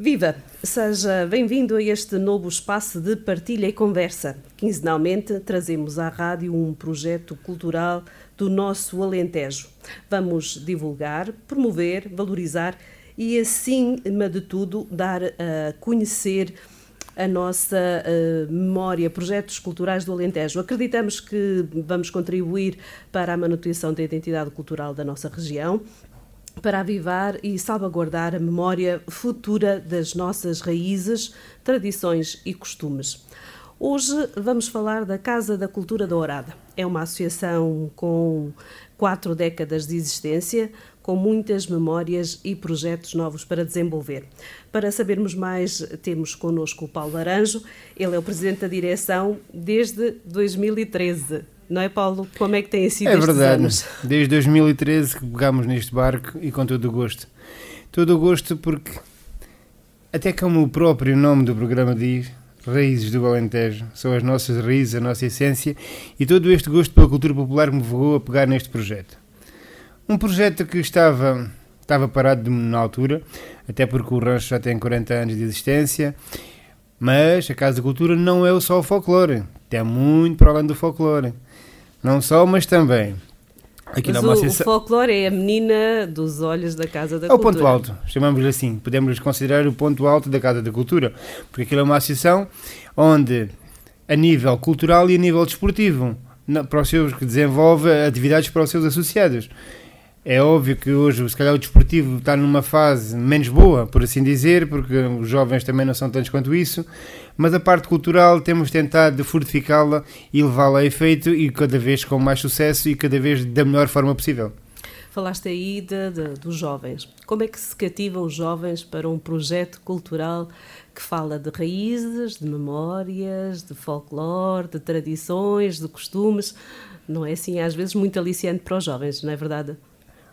Viva! Seja bem-vindo a este novo espaço de partilha e conversa. Quinzenalmente trazemos à rádio um projeto cultural do nosso Alentejo. Vamos divulgar, promover, valorizar e, acima de tudo, dar a conhecer a nossa uh, memória, projetos culturais do Alentejo. Acreditamos que vamos contribuir para a manutenção da identidade cultural da nossa região, para avivar e salvaguardar a memória futura das nossas raízes, tradições e costumes. Hoje vamos falar da Casa da Cultura Dourada. É uma associação com quatro décadas de existência, com muitas memórias e projetos novos para desenvolver. Para sabermos mais, temos connosco o Paulo Laranjo, ele é o presidente da direção desde 2013. Não é, Paulo? Como é que tem sido É verdade, anos? desde 2013 que pegámos neste barco e com todo o gosto. Todo o gosto porque, até como o próprio nome do programa diz, Raízes do Alentejo, são as nossas raízes, a nossa essência e todo este gosto pela cultura popular me levou a pegar neste projeto. Um projeto que estava, estava parado na altura, até porque o rancho já tem 40 anos de existência, mas a Casa da Cultura não é só o folclore, tem muito para além do folclore. Não só, mas também. Aqui mas o, o folclore é a menina dos olhos da Casa da é Cultura. É o ponto alto, chamamos-lhe assim. Podemos considerar o ponto alto da Casa da Cultura, porque aquilo é uma associação onde, a nível cultural e a nível desportivo, para os seus, que desenvolve atividades para os seus associados. É óbvio que hoje, se calhar, o desportivo está numa fase menos boa, por assim dizer, porque os jovens também não são tantos quanto isso, mas a parte cultural temos tentado fortificá-la e levá-la a efeito e cada vez com mais sucesso e cada vez da melhor forma possível. Falaste aí de, de, dos jovens. Como é que se cativa os jovens para um projeto cultural que fala de raízes, de memórias, de folclore, de tradições, de costumes? Não é assim, às vezes, muito aliciante para os jovens, não é verdade?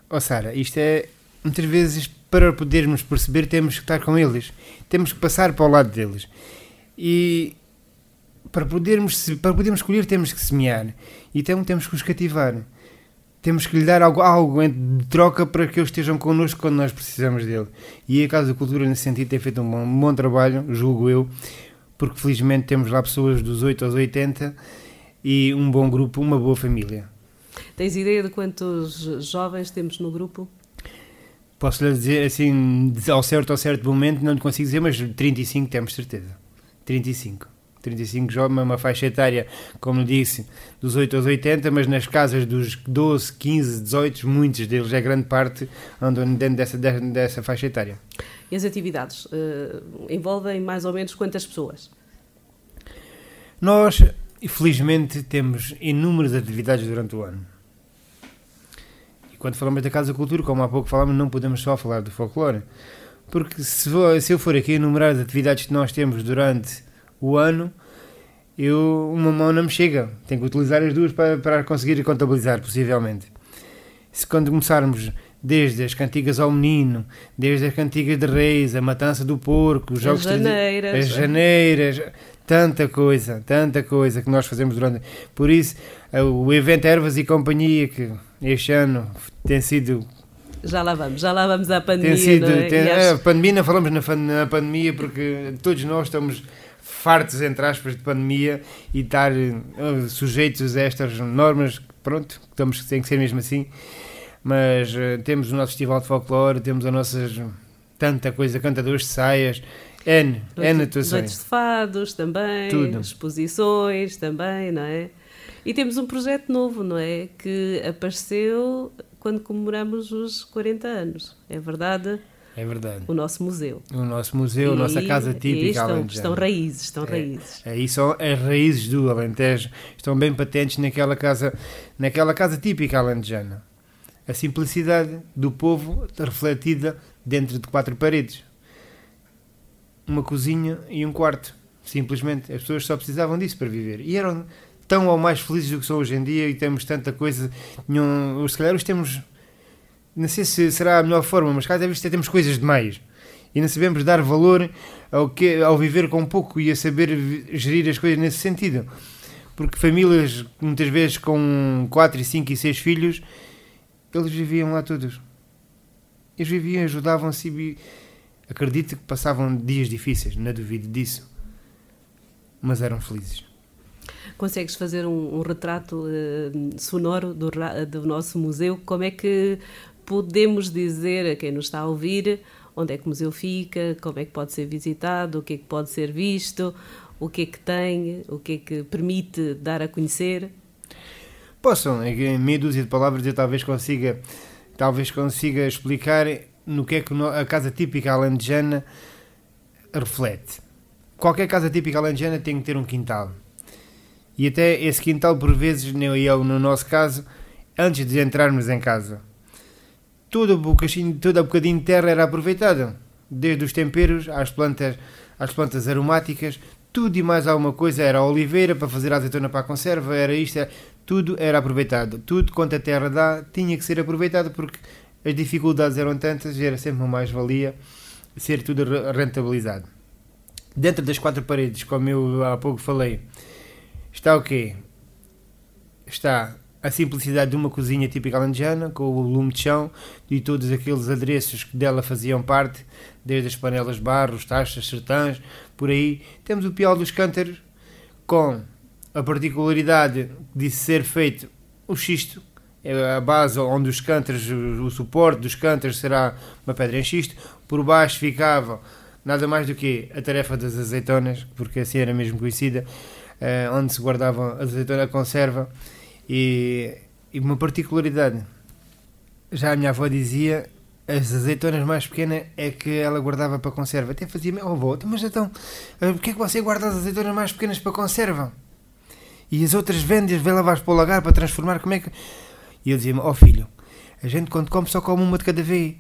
Oh Sara, isto é muitas vezes para podermos perceber temos que estar com eles, temos que passar para o lado deles e para podermos para podermos escolher temos que semear e então temos que os cativar, temos que lhe dar algo, algo de troca para que eles estejam connosco quando nós precisamos dele e a Casa da Cultura nesse sentido tem feito um bom, um bom trabalho, julgo eu, porque felizmente temos lá pessoas dos 8 aos 80 e um bom grupo, uma boa família. Tens ideia de quantos jovens temos no grupo? Posso lhe dizer assim, ao certo ao certo momento, não lhe consigo dizer, mas 35 temos certeza. 35. 35 jovens, uma faixa etária, como disse, dos 8 aos 80, mas nas casas dos 12, 15, 18, muitos deles, é grande parte, andam dentro dessa, dessa faixa etária. E as atividades uh, envolvem mais ou menos quantas pessoas? Nós, felizmente, temos inúmeras atividades durante o ano quando falamos da Casa Cultura, como há pouco falámos, não podemos só falar do folclore. Porque se, vou, se eu for aqui enumerar as atividades que nós temos durante o ano, eu, uma mão não me chega. Tenho que utilizar as duas para, para conseguir contabilizar, possivelmente. Se quando começarmos desde as cantigas ao menino, desde as cantigas de reis, a matança do porco, os jogos as janeiras, as janeiras, tanta coisa, tanta coisa que nós fazemos durante. Por isso, o evento Ervas e Companhia, que este ano tem sido. Já lá vamos, já lá vamos à pandemia. Tem sido, é? tem, a pandemia, não falamos na, na pandemia porque todos nós estamos fartos, entre aspas, de pandemia e estar uh, sujeitos a estas normas, pronto, estamos, tem que ser mesmo assim. Mas uh, temos o nosso festival de folclore, temos a nossas tanta coisa, cantadores de saias, N, N atuações. Noites de fados também, Tudo. exposições também, não é? E temos um projeto novo, não é? Que apareceu quando comemoramos os 40 anos. É verdade? É verdade. O nosso museu. O nosso museu, a nossa casa típica estão, estão raízes, estão é, raízes. Aí são as raízes do Alentejo, estão bem patentes naquela casa, naquela casa típica alentejana. A simplicidade do povo refletida dentro de quatro paredes. Uma cozinha e um quarto. Simplesmente. As pessoas só precisavam disso para viver. E eram tão ou mais felizes do que são hoje em dia e temos tanta coisa. Nenhum, se calhar os temos. Não sei se será a melhor forma, mas cada vez temos coisas demais. E não sabemos dar valor ao, que, ao viver com pouco e a saber gerir as coisas nesse sentido. Porque famílias, muitas vezes com 4, 5 e 6 filhos, eles viviam lá todos. Eles viviam, ajudavam-se e Acredito que passavam dias difíceis, não duvido disso, mas eram felizes. Consegues fazer um, um retrato uh, sonoro do, do nosso museu? Como é que podemos dizer a quem nos está a ouvir onde é que o museu fica, como é que pode ser visitado, o que é que pode ser visto, o que é que tem, o que é que permite dar a conhecer? Possam, em meia dúzia de palavras eu talvez consiga, talvez consiga explicar no que é que a casa típica alentejana reflete. Qualquer casa típica alentejana tem que ter um quintal. E até esse quintal, por vezes, eu, no nosso caso, antes de entrarmos em casa, todo todo o bocadinho de terra era aproveitado. Desde os temperos às plantas, às plantas aromáticas, tudo e mais alguma coisa era a oliveira para fazer a azeitona para a conserva, era isto, era, tudo era aproveitado. Tudo quanto a terra dá tinha que ser aproveitado porque as dificuldades eram tantas, era sempre uma mais-valia ser tudo rentabilizado. Dentro das quatro paredes, como eu há pouco falei, está o quê? Está a simplicidade de uma cozinha típica alentejana, com o lume de chão e todos aqueles adereços que dela faziam parte, desde as panelas de barro, os taxas, sertãs, por aí. Temos o pial dos cântaros, com a particularidade de ser feito o xisto, é a base onde os cântaros, o suporte dos cântaros será uma pedra em xisto, por baixo ficava nada mais do que a tarefa das azeitonas, porque assim era mesmo conhecida, eh, onde se guardavam a azeitona conserva e, e uma particularidade, já a minha avó dizia, as azeitonas mais pequenas é que ela guardava para conserva. Até fazia, oh avó, mas então, eh, porquê é que você guarda as azeitonas mais pequenas para conserva? E as outras vendas, vê lavar para o lagar para transformar, como é que... E eu dizia-me, oh filho, a gente quando come só come uma de cada vez.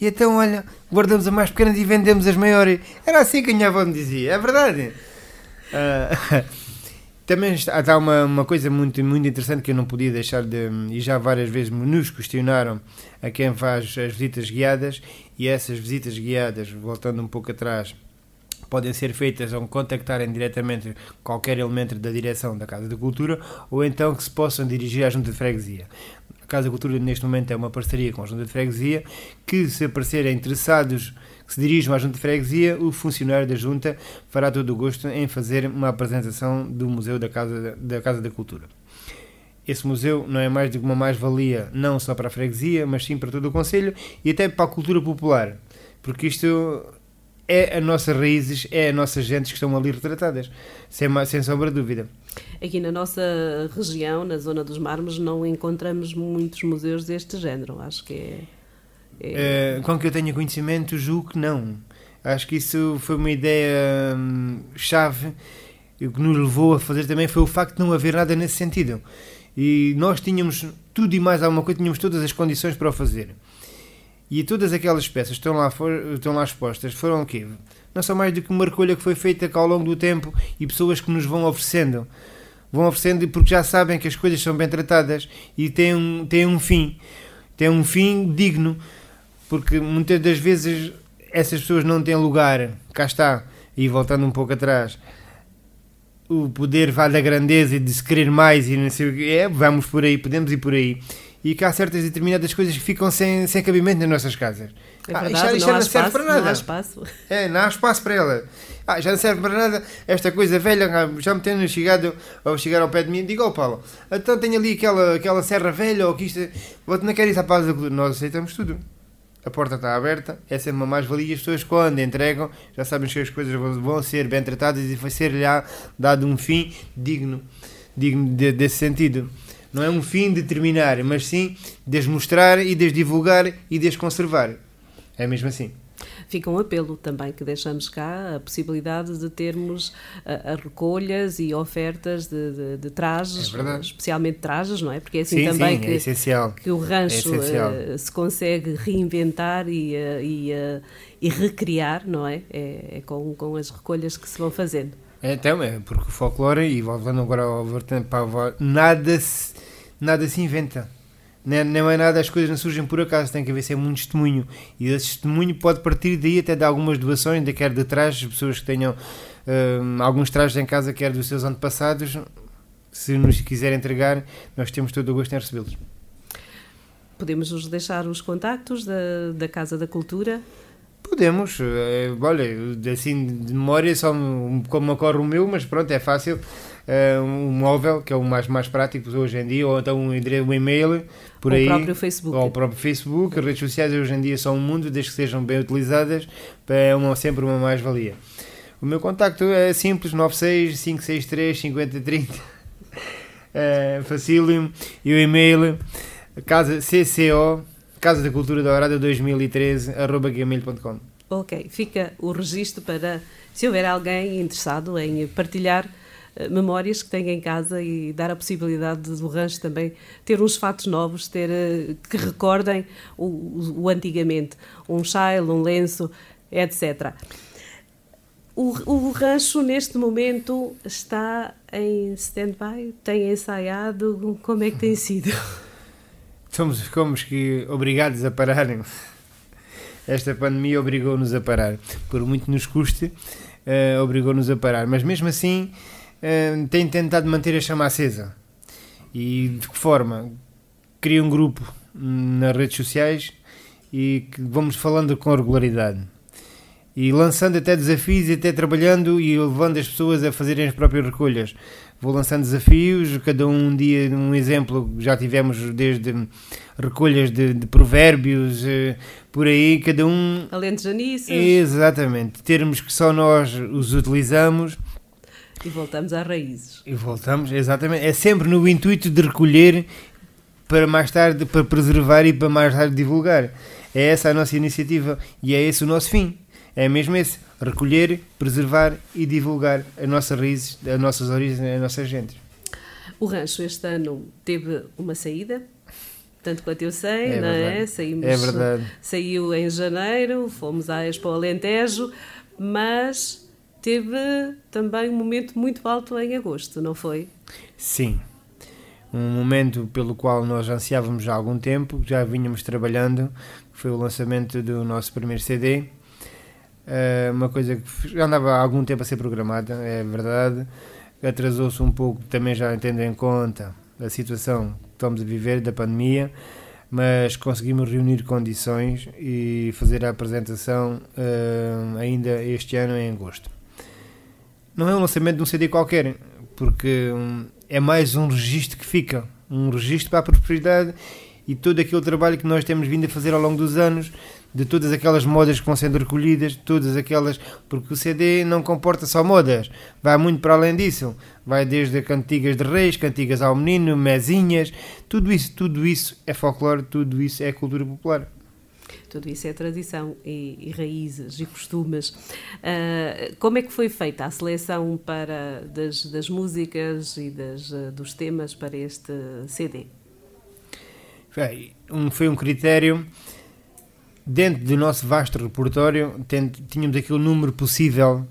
E então, olha, guardamos as mais pequenas e vendemos as maiores. Era assim que a minha avó me dizia, é verdade. Uh, também há uma, uma coisa muito, muito interessante que eu não podia deixar de. E já várias vezes nos questionaram a quem faz as visitas guiadas, e essas visitas guiadas, voltando um pouco atrás, podem ser feitas ao contactarem diretamente qualquer elemento da direção da Casa de Cultura ou então que se possam dirigir à Junta de Freguesia. Casa da Cultura neste momento é uma parceria com a Junta de Freguesia, que se aparecerem interessados que se dirijam à Junta de Freguesia, o funcionário da Junta fará todo o gosto em fazer uma apresentação do Museu da Casa da, Casa da Cultura. Esse museu não é mais que uma mais-valia, não só para a freguesia, mas sim para todo o Conselho e até para a cultura popular, porque isto é as nossas raízes, é as nossas gentes que estão ali retratadas, sem, sem sombra de dúvida. Aqui na nossa região, na zona dos Mármores, não encontramos muitos museus deste género. Acho que é. É... Com que eu tenha conhecimento, julgo que não. Acho que isso foi uma ideia hum, chave o que nos levou a fazer também foi o facto de não haver nada nesse sentido. E nós tínhamos tudo e mais alguma coisa, tínhamos todas as condições para o fazer. E todas aquelas peças que estão lá, for, estão lá expostas foram o quê? Não são mais do que uma recolha que foi feita ao longo do tempo e pessoas que nos vão oferecendo. Vão oferecendo porque já sabem que as coisas são bem tratadas e têm um, têm um fim. Têm um fim digno. Porque muitas das vezes essas pessoas não têm lugar. Cá está. E voltando um pouco atrás, o poder vai da grandeza e de se querer mais e não sei o que é, vamos por aí, podemos ir por aí e que há certas determinadas coisas que ficam sem, sem cabimento nas nossas casas. É ah, verdade, ah, já, não, serve para nada. Não há espaço. É, não há espaço para ela. Ah, já não serve para nada. Esta coisa velha, ah, já me tendo chegado ao chegar ao pé de mim, digo, oh Paulo, então tenho ali aquela, aquela serra velha ou que isto. Não quer isso à paz Nós aceitamos tudo. A porta está aberta, é sempre uma mais-valia. As pessoas, quando entregam, já sabem que as coisas vão ser bem tratadas e vai ser-lhe dado um fim digno, digno de, desse sentido. Não é um fim de terminar, mas sim de mostrar e de divulgar e de conservar. É mesmo assim fica um apelo também que deixamos cá a possibilidade de termos a, a recolhas e ofertas de, de, de trajes, é especialmente trajes, não é? Porque é assim sim, também sim, que, é que o rancho é uh, se consegue reinventar e, uh, e, uh, e, recriar, não é? É, é com, com as recolhas que se vão fazendo. É, então, é porque o folclore, e voltando agora ao a nada se, nada se inventa. Não, não é nada, as coisas não surgem por acaso, tem que haver sempre um testemunho. E esse testemunho pode partir daí até de algumas doações, de quer de trajes, pessoas que tenham uh, alguns trajes em casa, quer dos seus antepassados. Se nos quiserem entregar, nós temos todo o gosto em recebê-los. Podemos nos deixar os contactos da, da Casa da Cultura Podemos, é, olha, assim de memória só como ocorre o meu, mas pronto, é fácil. Uh, um móvel, que é o mais, mais prático hoje em dia, ou então um, um e-mail por ou aí. o próprio Facebook. Ou o próprio Facebook. As redes sociais hoje em dia são um mundo, desde que sejam bem utilizadas, é uma, sempre uma mais-valia. O meu contacto é simples, 96 563 5030. É, facílimo. E o e-mail, casa CCO, Casa da Cultura Dourada 2013, arroba gmail.com. Ok, fica o registro para, se houver alguém interessado em partilhar memórias que tem em casa e dar a possibilidade do rancho também ter uns fatos novos, ter uh, que recordem o, o, antigamente, um chile, um lenço, etc. O, o rancho neste momento está em stand-by? Tem ensaiado? Como é que tem sido? Somos, fomos que obrigados a pararem esta pandemia obrigou-nos a parar. Por muito nos custe, uh, obrigou-nos a parar. Mas mesmo assim, uh, tem tentado manter a chama acesa. E de que forma? Cria um grupo nas redes sociais e que vamos falando com regularidade. E lançando até desafios e até trabalhando e levando as pessoas a fazerem as próprias recolhas vou lançando desafios, cada um dia um exemplo, já tivemos desde recolhas de, de provérbios, eh, por aí, cada um... Alentejanices. Exatamente, termos que só nós os utilizamos. E voltamos às raízes. E voltamos, exatamente, é sempre no intuito de recolher para mais tarde, para preservar e para mais tarde divulgar. É essa a nossa iniciativa e é esse o nosso fim. É mesmo esse recolher, preservar e divulgar as nossas raízes, as nossas origens, a nossa gente. O rancho este ano teve uma saída, tanto quanto eu sei, é não é? verdade. é? Saímos, é verdade. Saiu em janeiro, fomos à Expo Alentejo, mas teve também um momento muito alto em agosto, não foi? Sim. Um momento pelo qual nós ansiávamos há algum tempo, já vínhamos trabalhando, foi o lançamento do nosso primeiro CD, é uma coisa que já andava há algum tempo a ser programada, é verdade. Atrasou-se um pouco, também já tendo em conta a situação que estamos a viver da pandemia, mas conseguimos reunir condições e fazer a apresentação uh, ainda este ano em agosto. Não é um lançamento de um CD qualquer, porque um, é mais um registro que fica, um registro para a prosperidade e todo aquele trabalho que nós temos vindo a fazer ao longo dos anos de todas aquelas modas que vão sendo recolhidas, todas aquelas. Porque o CD não comporta só modas, vai muito para além disso. Vai desde cantigas de reis, cantigas ao menino, mesinhas, tudo isso, tudo isso é folclore, tudo isso é cultura popular. Tudo isso é tradição e, e raízes e costumes. Uh, como é que foi feita a seleção para das, das músicas e das, uh, dos temas para este CD? Foi um, foi um critério dentro do nosso vasto repertório, tínhamos aquele número possível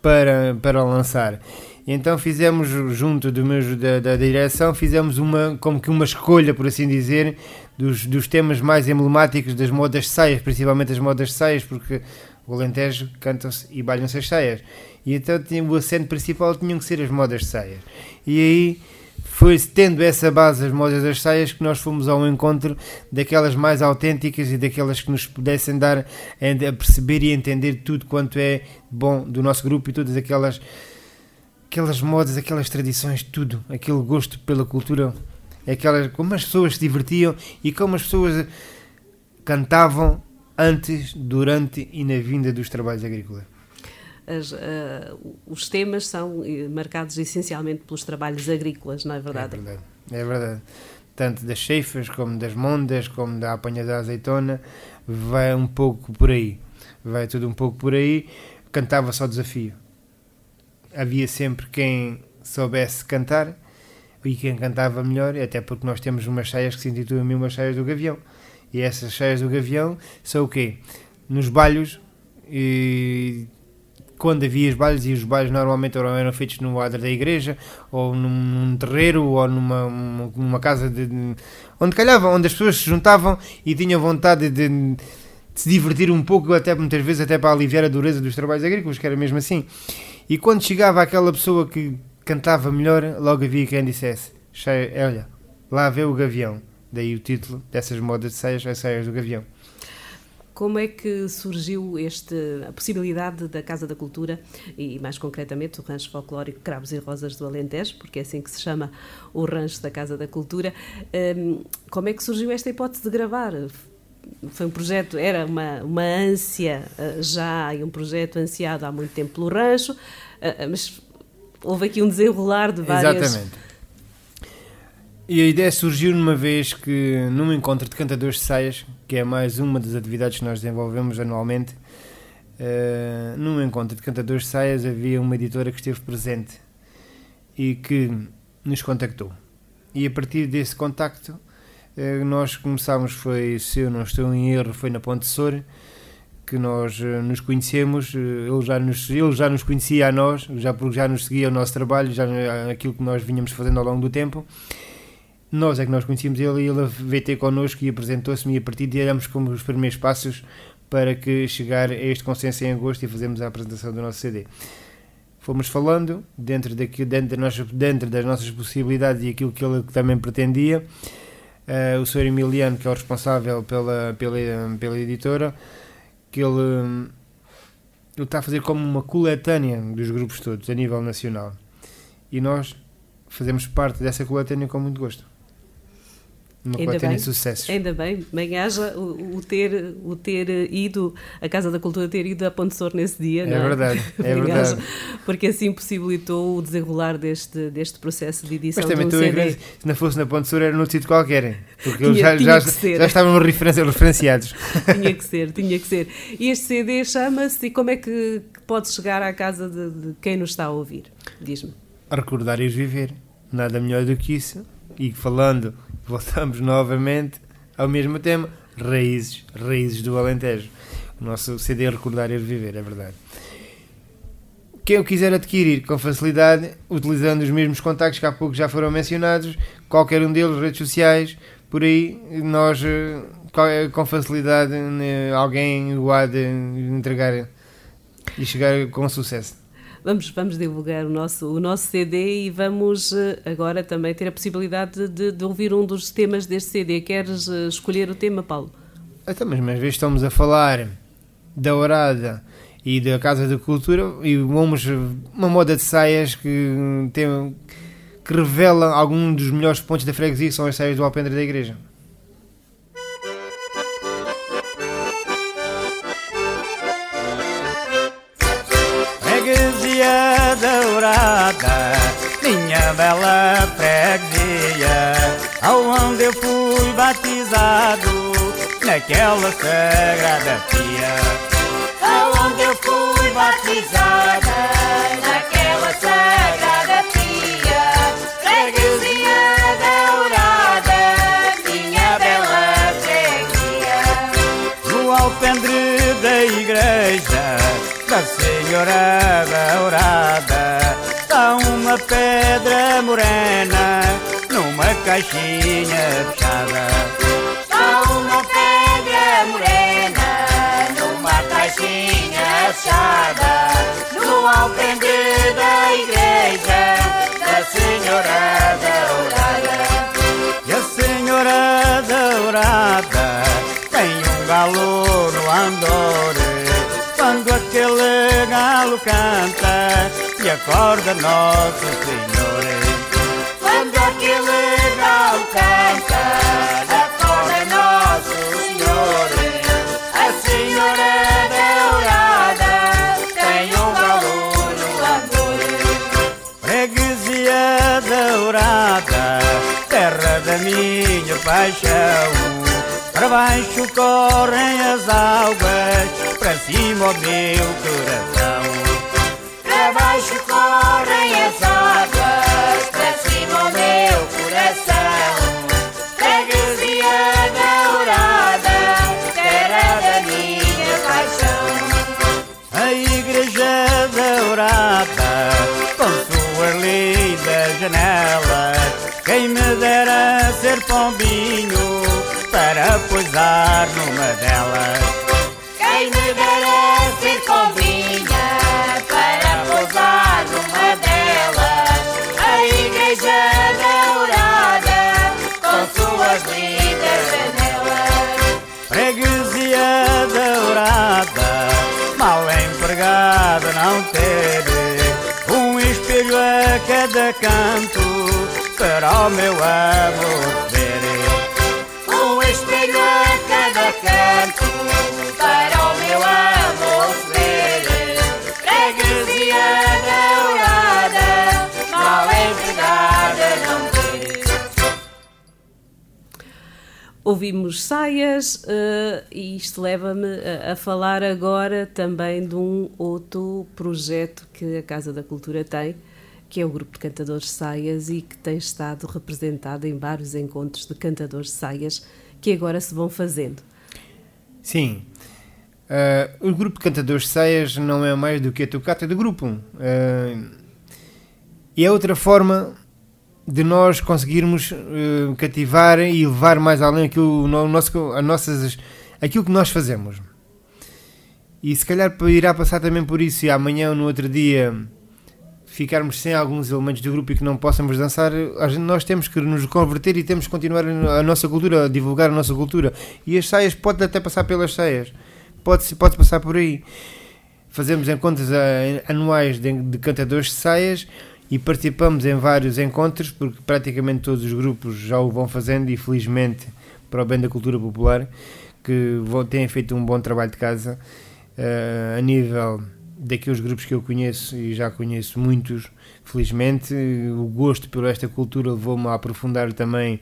para, para lançar. E então fizemos, junto do meu, da, da direção, fizemos uma, como que uma escolha, por assim dizer, dos, dos temas mais emblemáticos das modas de saias, principalmente as modas de saias, porque o Alentejo cantam-se e balham-se as saias. E então o acento principal tinham que ser as modas de saias. E aí foi tendo essa base, as modas das saias, que nós fomos ao encontro daquelas mais autênticas e daquelas que nos pudessem dar a perceber e entender tudo quanto é bom do nosso grupo e todas aquelas aquelas modas, aquelas tradições, tudo, aquele gosto pela cultura, aquelas, como as pessoas se divertiam e como as pessoas cantavam antes, durante e na vinda dos trabalhos agrícolas as, uh, os temas são eh, marcados essencialmente pelos trabalhos agrícolas, não é verdade? É verdade, é verdade. Tanto das ceifas, como das mondas, como da apanha da azeitona, vai um pouco por aí. Vai tudo um pouco por aí. Cantava só desafio. Havia sempre quem soubesse cantar e quem cantava melhor, até porque nós temos umas cheias que se intitulam umas cheias do Gavião. E essas cheias do Gavião são o quê? Nos balhos e quando havia os bailes, e os bailes normalmente eram feitos no adro da igreja, ou num, terreiro, ou numa, numa casa de, onde calhavam, onde as pessoas se juntavam e tinham vontade de, de, se divertir um pouco, até muitas vezes até para aliviar a dureza dos trabalhos agrícolas, que era mesmo assim. E quando chegava aquela pessoa que cantava melhor, logo havia quem dissesse: Olha, lá vê o gavião. Daí o título dessas modas de saias, as saias do gavião. Como é que surgiu este, a possibilidade da Casa da Cultura e, mais concretamente, o Rancho Folclórico Cravos e Rosas do Alentejo, porque é assim que se chama o Rancho da Casa da Cultura. Um, como é que surgiu esta hipótese de gravar? Foi um projeto, era uma, uma ânsia uh, já, e um projeto ansiado há muito tempo pelo rancho, uh, mas houve aqui um desenrolar de várias... Exatamente. E a ideia surgiu numa vez que, num encontro de cantadores de saias, que é mais uma das atividades que nós desenvolvemos anualmente, uh, num encontro de cantadores de saias havia uma editora que esteve presente e que nos contactou. E a partir desse contacto, uh, nós começámos, foi, se eu não estou em erro, foi na Ponte Sor, que nós uh, nos conhecemos, ele, já nos, ele já nos conhecia a nós, já, porque já nos seguia o nosso trabalho, já aquilo que nós vinhamos fazendo ao longo do tempo, nós é que nós conhecíamos ele e ele veio ter connosco e apresentou-se-me e a partir de éramos como os primeiros passos para que chegar a este consenso em agosto e fazermos a apresentação do nosso CD. Fomos falando dentro, daqui, dentro, das, nossas, dentro das nossas possibilidades e aquilo que ele também pretendia. Uh, o Sr. Emiliano, que é o responsável pela, pela, pela editora, que ele, ele está a fazer como uma coletânea dos grupos todos, a nível nacional. E nós fazemos parte dessa coletânea com muito gosto uma ainda bem, sucessos. Ainda bem, bem haja o, o, ter, o ter ido, a Casa da Cultura ter ido a Ponte Sor nesse dia. É, é? verdade, é verdade. porque assim possibilitou o desenrolar deste, deste processo de edição Mas também de um CD. se não fosse na Ponte Sor era num sítio qualquer, porque tinha, já, já, já estavam referenciados. tinha que ser, tinha que ser. E este CD chama-se, e como é que pode chegar à casa de, de quem nos está a ouvir? Diz-me. Recordar e viver, nada melhor do que isso. E falando voltamos novamente ao mesmo tema, raízes, raízes do Alentejo. O nosso CD Recordar e Reviver, é verdade. Quem o quiser adquirir com facilidade, utilizando os mesmos contactos que há pouco já foram mencionados, qualquer um deles, redes sociais, por aí, nós eh, com facilidade né, alguém o há de entregar e chegar com sucesso vamos, vamos divulgar o nosso, o nosso CD e vamos eh, agora também ter a possibilidade de, de ouvir um dos temas deste CD. Queres eh, escolher o tema, Paulo? Então, mas às vezes estamos a falar da Orada e da Casa da Cultura e vamos uma moda de saias que tem que revela algum dos melhores pontos da freguesia, que são as saias do alpendre da igreja. Dourada, minha bela freguesia, aonde eu fui batizado, naquela sagrada pia. Aonde eu fui batizada, naquela sagrada pia, freguesia dourada, minha bela freguesia. No alpendre da igreja, da Senhora Dourada pedra morena numa caixinha fechada. Está uma pedra morena numa caixinha fechada. No alpendre da igreja da Senhora Dourada E a Senhora Dourada tem um galo no andor quando aquele galo canta e acorda Nosso Senhor. Quando aquele galo canta acorda Nosso Senhor. A Senhora dourada tem um galo no andor. Freguesia dourada, terra da minha paixão. Para baixo correm as águas, para cima o meu numa delas. Quem me dera ser para pousar numa delas. A igreja dourada com suas lindas janelas. Freguesia dourada, mal empregada não teve. Um espelho a cada canto para o meu amor ver. Ouvimos saias eh, e isto leva-me a, a falar agora também de um outro projeto que a Casa da Cultura tem, que é o Grupo de Cantadores Saias e que tem estado representado em vários encontros de cantadores saias que agora se vão fazendo. Sim. Ah, o grupo de cantadores de saias não é mais do que a tocata do grupo. Ah, e é outra forma de nós conseguirmos ah, cativar e levar mais além aquilo, no- nosso, a nossas, aquilo que nós fazemos. E se calhar irá passar também por isso e amanhã ou no outro dia ficarmos sem alguns elementos do grupo e que não possamos dançar, nós temos que nos converter e temos que continuar a nossa cultura, a divulgar a nossa cultura. E as saias pode até passar pelas saias, pode, pode passar por aí. Fazemos encontros anuais de, cantadores de saias e participamos em vários encontros, porque praticamente todos os grupos já o vão fazendo e felizmente para o bem da cultura popular, que têm feito um bom trabalho de casa eh, a nível daqueles grupos que eu conheço e já conheço muitos, felizmente. O gosto por esta cultura levou-me a aprofundar também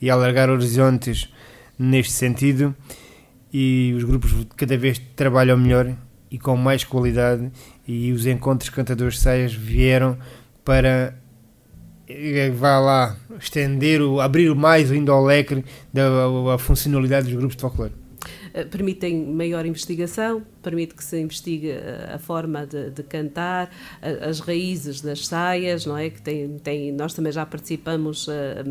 e a alargar horizontes neste sentido. E os grupos cada vez trabalham melhor e com mais qualidade. E os encontros cantadores saias vieram para eh, vá lá estender, o, abrir mais ainda o leque da a funcionalidade dos grupos de folclore. Eh, Permitem maior investigação, permite que se investigue eh, a forma de, de cantar, a- as raízes das saias, não é? Que tem, tem, nós também já participamos eh,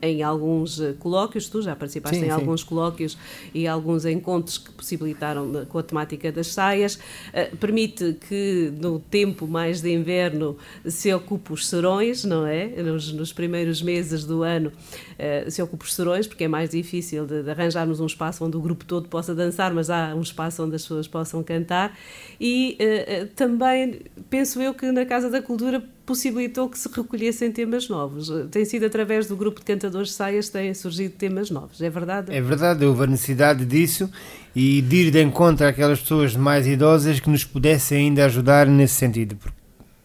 em alguns eh, colóquios, tu já participaste Sim, em sim. alguns colóquios e alguns encontros que possibilitaram com a temática das saias. Eh, Permite que no tempo mais de inverno se ocupe os serões, não é? Nos, nos primeiros meses do ano eh, se ocupe os serões, porque é mais difícil de, de arranjarmos um espaço onde o grupo todo possa dançar, mas há um espaço onde as pessoas possam cantar. E eh, também penso eu que na Casa da Cultura possibilitou que se recolhessem temas novos. Tem sido através do grupo de cantadores de saias que têm surgido temas novos, é verdade? É verdade, houve a necessidade disso e de ir de encontro àquelas pessoas mais idosas que nos pudessem ainda ajudar nesse sentido. porque,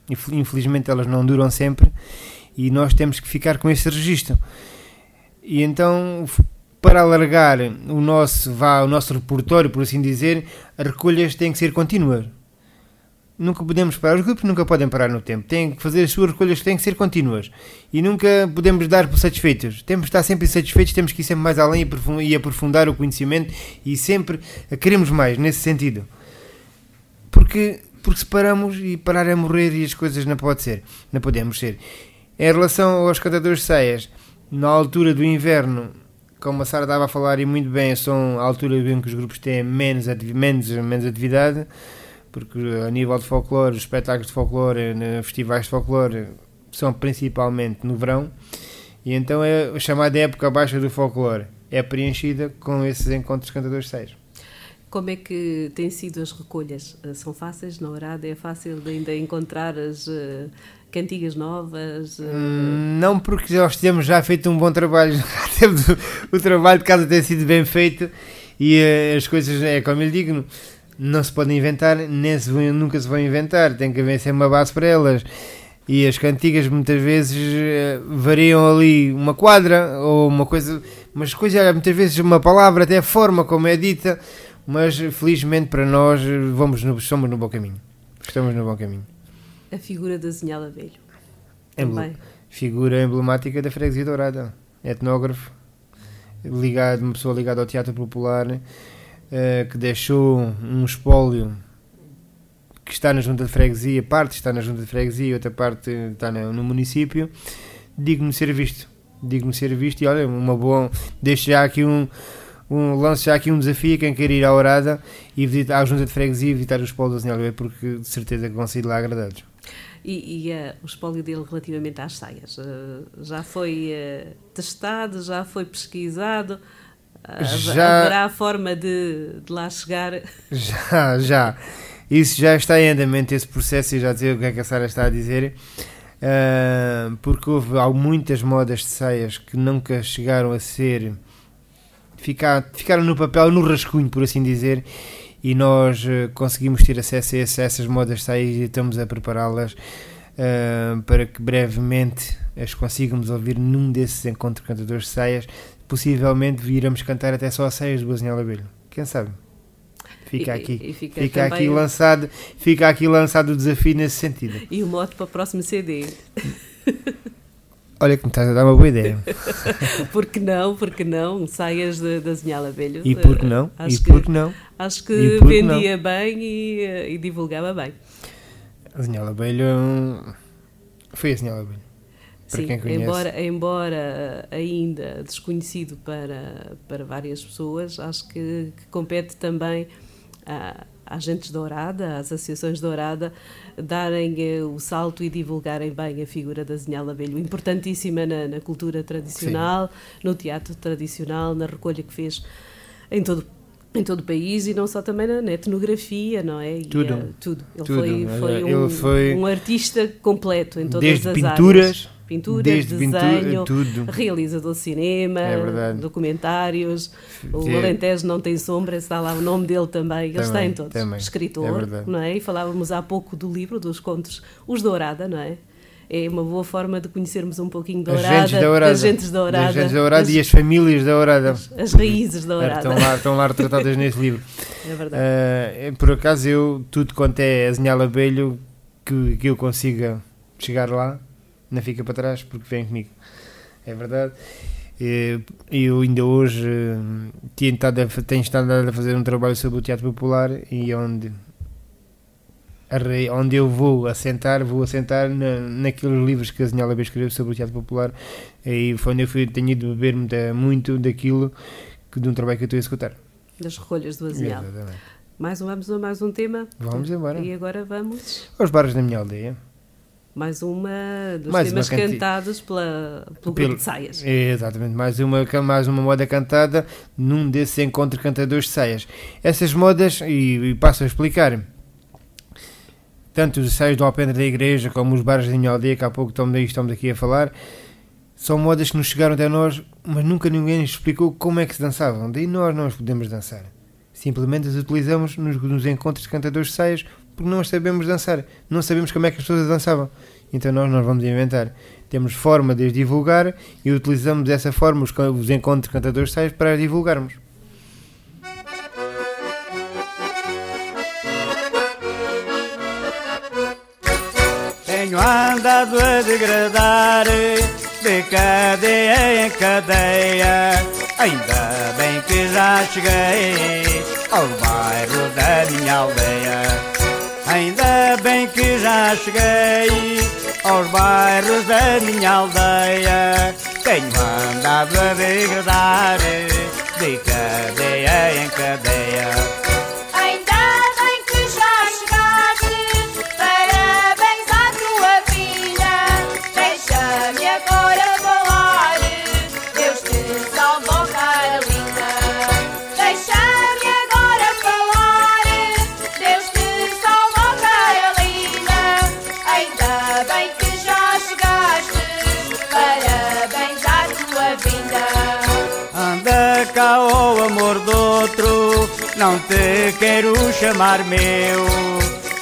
infel- Infelizmente elas não duram sempre e nós temos que ficar com esse registro. E então, para alargar o nosso, vá, o nosso repertório, por assim dizer, as recolhas têm que ser contínuas. Nunca podemos parar, os grupos nunca podem parar no tempo, têm que fazer as suas recolhas, têm que ser contínuas e nunca podemos dar por satisfeitos. Temos que estar sempre insatisfeitos, temos que ir sempre mais além e aprofun- aprofundar o conhecimento e sempre queremos mais nesse sentido. Porque, porque se paramos e parar é morrer e as coisas não pode ser, não podemos ser. Em relação aos cantadores de ceias, na altura do inverno, como a Sara estava a falar e muito bem, são a altura em que os grupos têm menos, menos, menos atividade, porque a nível de folclore, os espetáculos de folclore, né, festivais de folclore, são principalmente no verão, e então é a chamada época baixa do folclore é preenchida com esses encontros cantadores ceias. Como é que têm sido as recolhas? Eh, São fáceis na Horada? É fácil ainda encontrar as eh, cantigas novas? Hum, Não porque nós temos já feito um bom trabalho, o, trabalho de casa tem sido bem feito e eh, as coisas, é como eu digo, não se podem inventar, nem se nunca se vão inventar, tem que haver sempre uma base para elas. E as cantigas muitas vezes variam ali uma quadra ou uma coisa, mas coisa, muitas vezes uma palavra, até a forma como é dita, mas felizmente para nós vamos no, somos no bom caminho. Estamos no bom caminho. A figura da Zinhala Velho. Também. figura emblemática da Freguesia Dourada, etnógrafo, ligado, uma pessoa ligada ao teatro popular, eh, que deixou um espólio que está na junta de freguesia, parte está na junta de freguesia, outra parte está no, no município, digno ser visto, digno ser visto e olha, uma boa, deixo já aqui um, um já aqui um desafio a quem quer ir à Orada e visitar à junta de freguesia e visitar o espólio da Senhora porque de certeza que vão sair lá agradados. E, e, eh, o espólio dele relativamente às saias? eh, já foi eh, testado? Já foi pesquisado? Já- Haverá forma de, de lá chegar? Já, já. isso já está em andamento, esse processo, e já dizer o que é que a Sara está a dizer. Porque houve há muitas modas de saias que nunca chegaram a ser. Ficar, ficaram no papel, no rascunho, por assim dizer, e nós eh, conseguimos ter acesso a, esse- a essas modas de saias e estamos a prepará-las ah, para que brevemente as consigamos ouvir num desses encontros cantadores de saias. Possivelmente viramos cantar até só as saias do Basinhal Abelho. Quem sabe? Fica E- aqui. e fica Fica aqui lançado, fica aqui lançado o desafio nesse sentido. E o mote para o próximo CD. Olha que me estás a dar uma boa ideia. Porque não, porque não? Saias da da Zinhala Abelho. E por que não? Acho E que- não? Acho que que não? vendia bem e, eh, e divulgava bem. A Zinhala Abelho hum, foi a Zinhala Abelho. Para Sim, quem conhece. embora, embora ainda desconhecido para, para várias pessoas, acho que, que compete também a, agentes Dourada, às associações Dourada, darem eh, o salto e divulgarem bem a figura da Zinhala Abelho, importantíssima na, na cultura tradicional, no teatro tradicional, na recolha que fez em todo em todo o país e não só também na, na etnografia, não é? E, Tudo. eh, tudo. Ele Tudo. foi, foi, um, foi- um artista completo em todas Desde as pinturas, áreas. Pinturas, desde desenho, pintura, realizador de cinema, É documentários. O Sim. Alentejo não tem sombra, está lá o nome dele também. Ele está Também, em todos. também. É Escritor, verdade. não é? E falávamos há pouco do livro, dos contos Os Dourada, não é? É uma boa forma de conhecermos um pouquinho de Dourada, Agentes da Ourada. agentes da Ourada, Agentes da Ourada as, e as famílias da Ourada. as raízes da Ourada. Estão lá, estão lá retratadas nesse livro. É verdade. Ah, por acaso, eu, tudo quanto é a Zinhala Abelho, que, que eu consiga chegar lá, não fica para trás, porque vem comigo. É verdade. Eu ainda hoje eh, tenho estado, a, fa- tenho estado a fazer um trabalho sobre o teatro popular e onde, onde eu vou assentar, vou assentar na, naqueles livros que a Zinhala Abelho escreveu sobre o teatro popular e foi onde eu fui, tenho ido beber muita- muito daquilo que, de um trabalho que eu estou a executar. Das recolhas do Azinhal. Exatamente. Mais um, vamos a mais um tema. Vamos embora. E agora vamos. Aos bares da minha aldeia. Mais uma dos Mais temas uma cantados pela, pelo Pelo- de saias. É, exatamente, mais uma, mais uma moda cantada num desses encontros de cantadores de saias. Essas modas, e, e passo a explicar, tanto os saias do alpendre da igreja como os bares da minha aldeia, que há pouco estamos, estamos aqui a falar, são modas que nos chegaram até nós, mas nunca ninguém nos explicou como é que se dançavam. Daí nós não as podemos dançar. Simplesmente as utilizamos nos, nos encontros de cantadores de saias porque não sabemos dançar. Não sabemos como é que as pessoas dançavam. Então nós, nós vamos inventar. Temos forma de as divulgar e utilizamos dessa forma os, os encontros cantadores de saias para as divulgarmos. Tenho andado a degradar de cadeia em cadeia. Ainda bem que já cheguei ao bairro da minha aldeia. Ainda bem que já cheguei aos bairros da minha aldeia. Tenho andado a degradar de cadeia em cadeia. Não te quero chamar meu.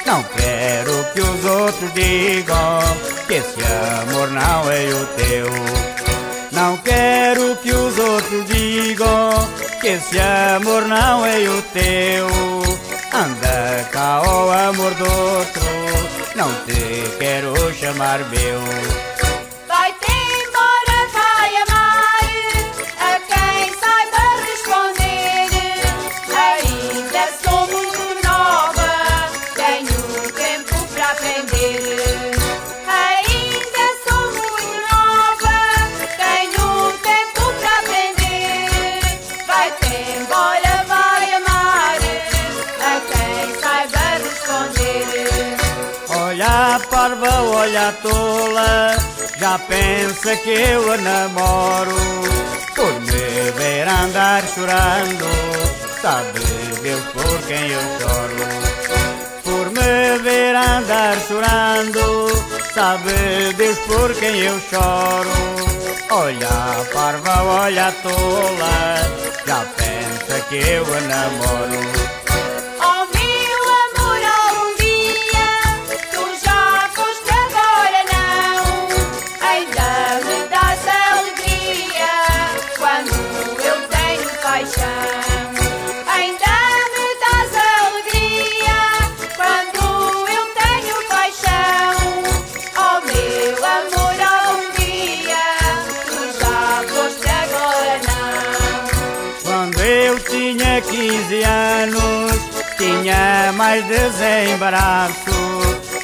Não quero que os outros digam que esse amor não é o teu. Não quero que os outros digam que esse amor não é o teu. Anda cá, o amor do outro, não te quero chamar meu. Olha tola, já pensa que eu a namoro. Por me ver andar chorando, sabe Deus por quem eu choro. Por me ver andar chorando, sabe Deus por quem eu choro. Olha, parva, olha, tola, já pensa que eu a namoro. Mais desembaraço.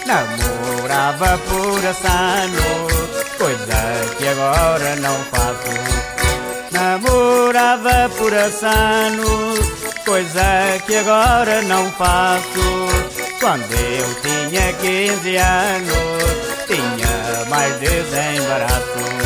Namorava por assano, coisa que agora não faço. Namorava por assano, coisa que agora não faço. Quando eu tinha 15 anos, tinha mais desembaraço.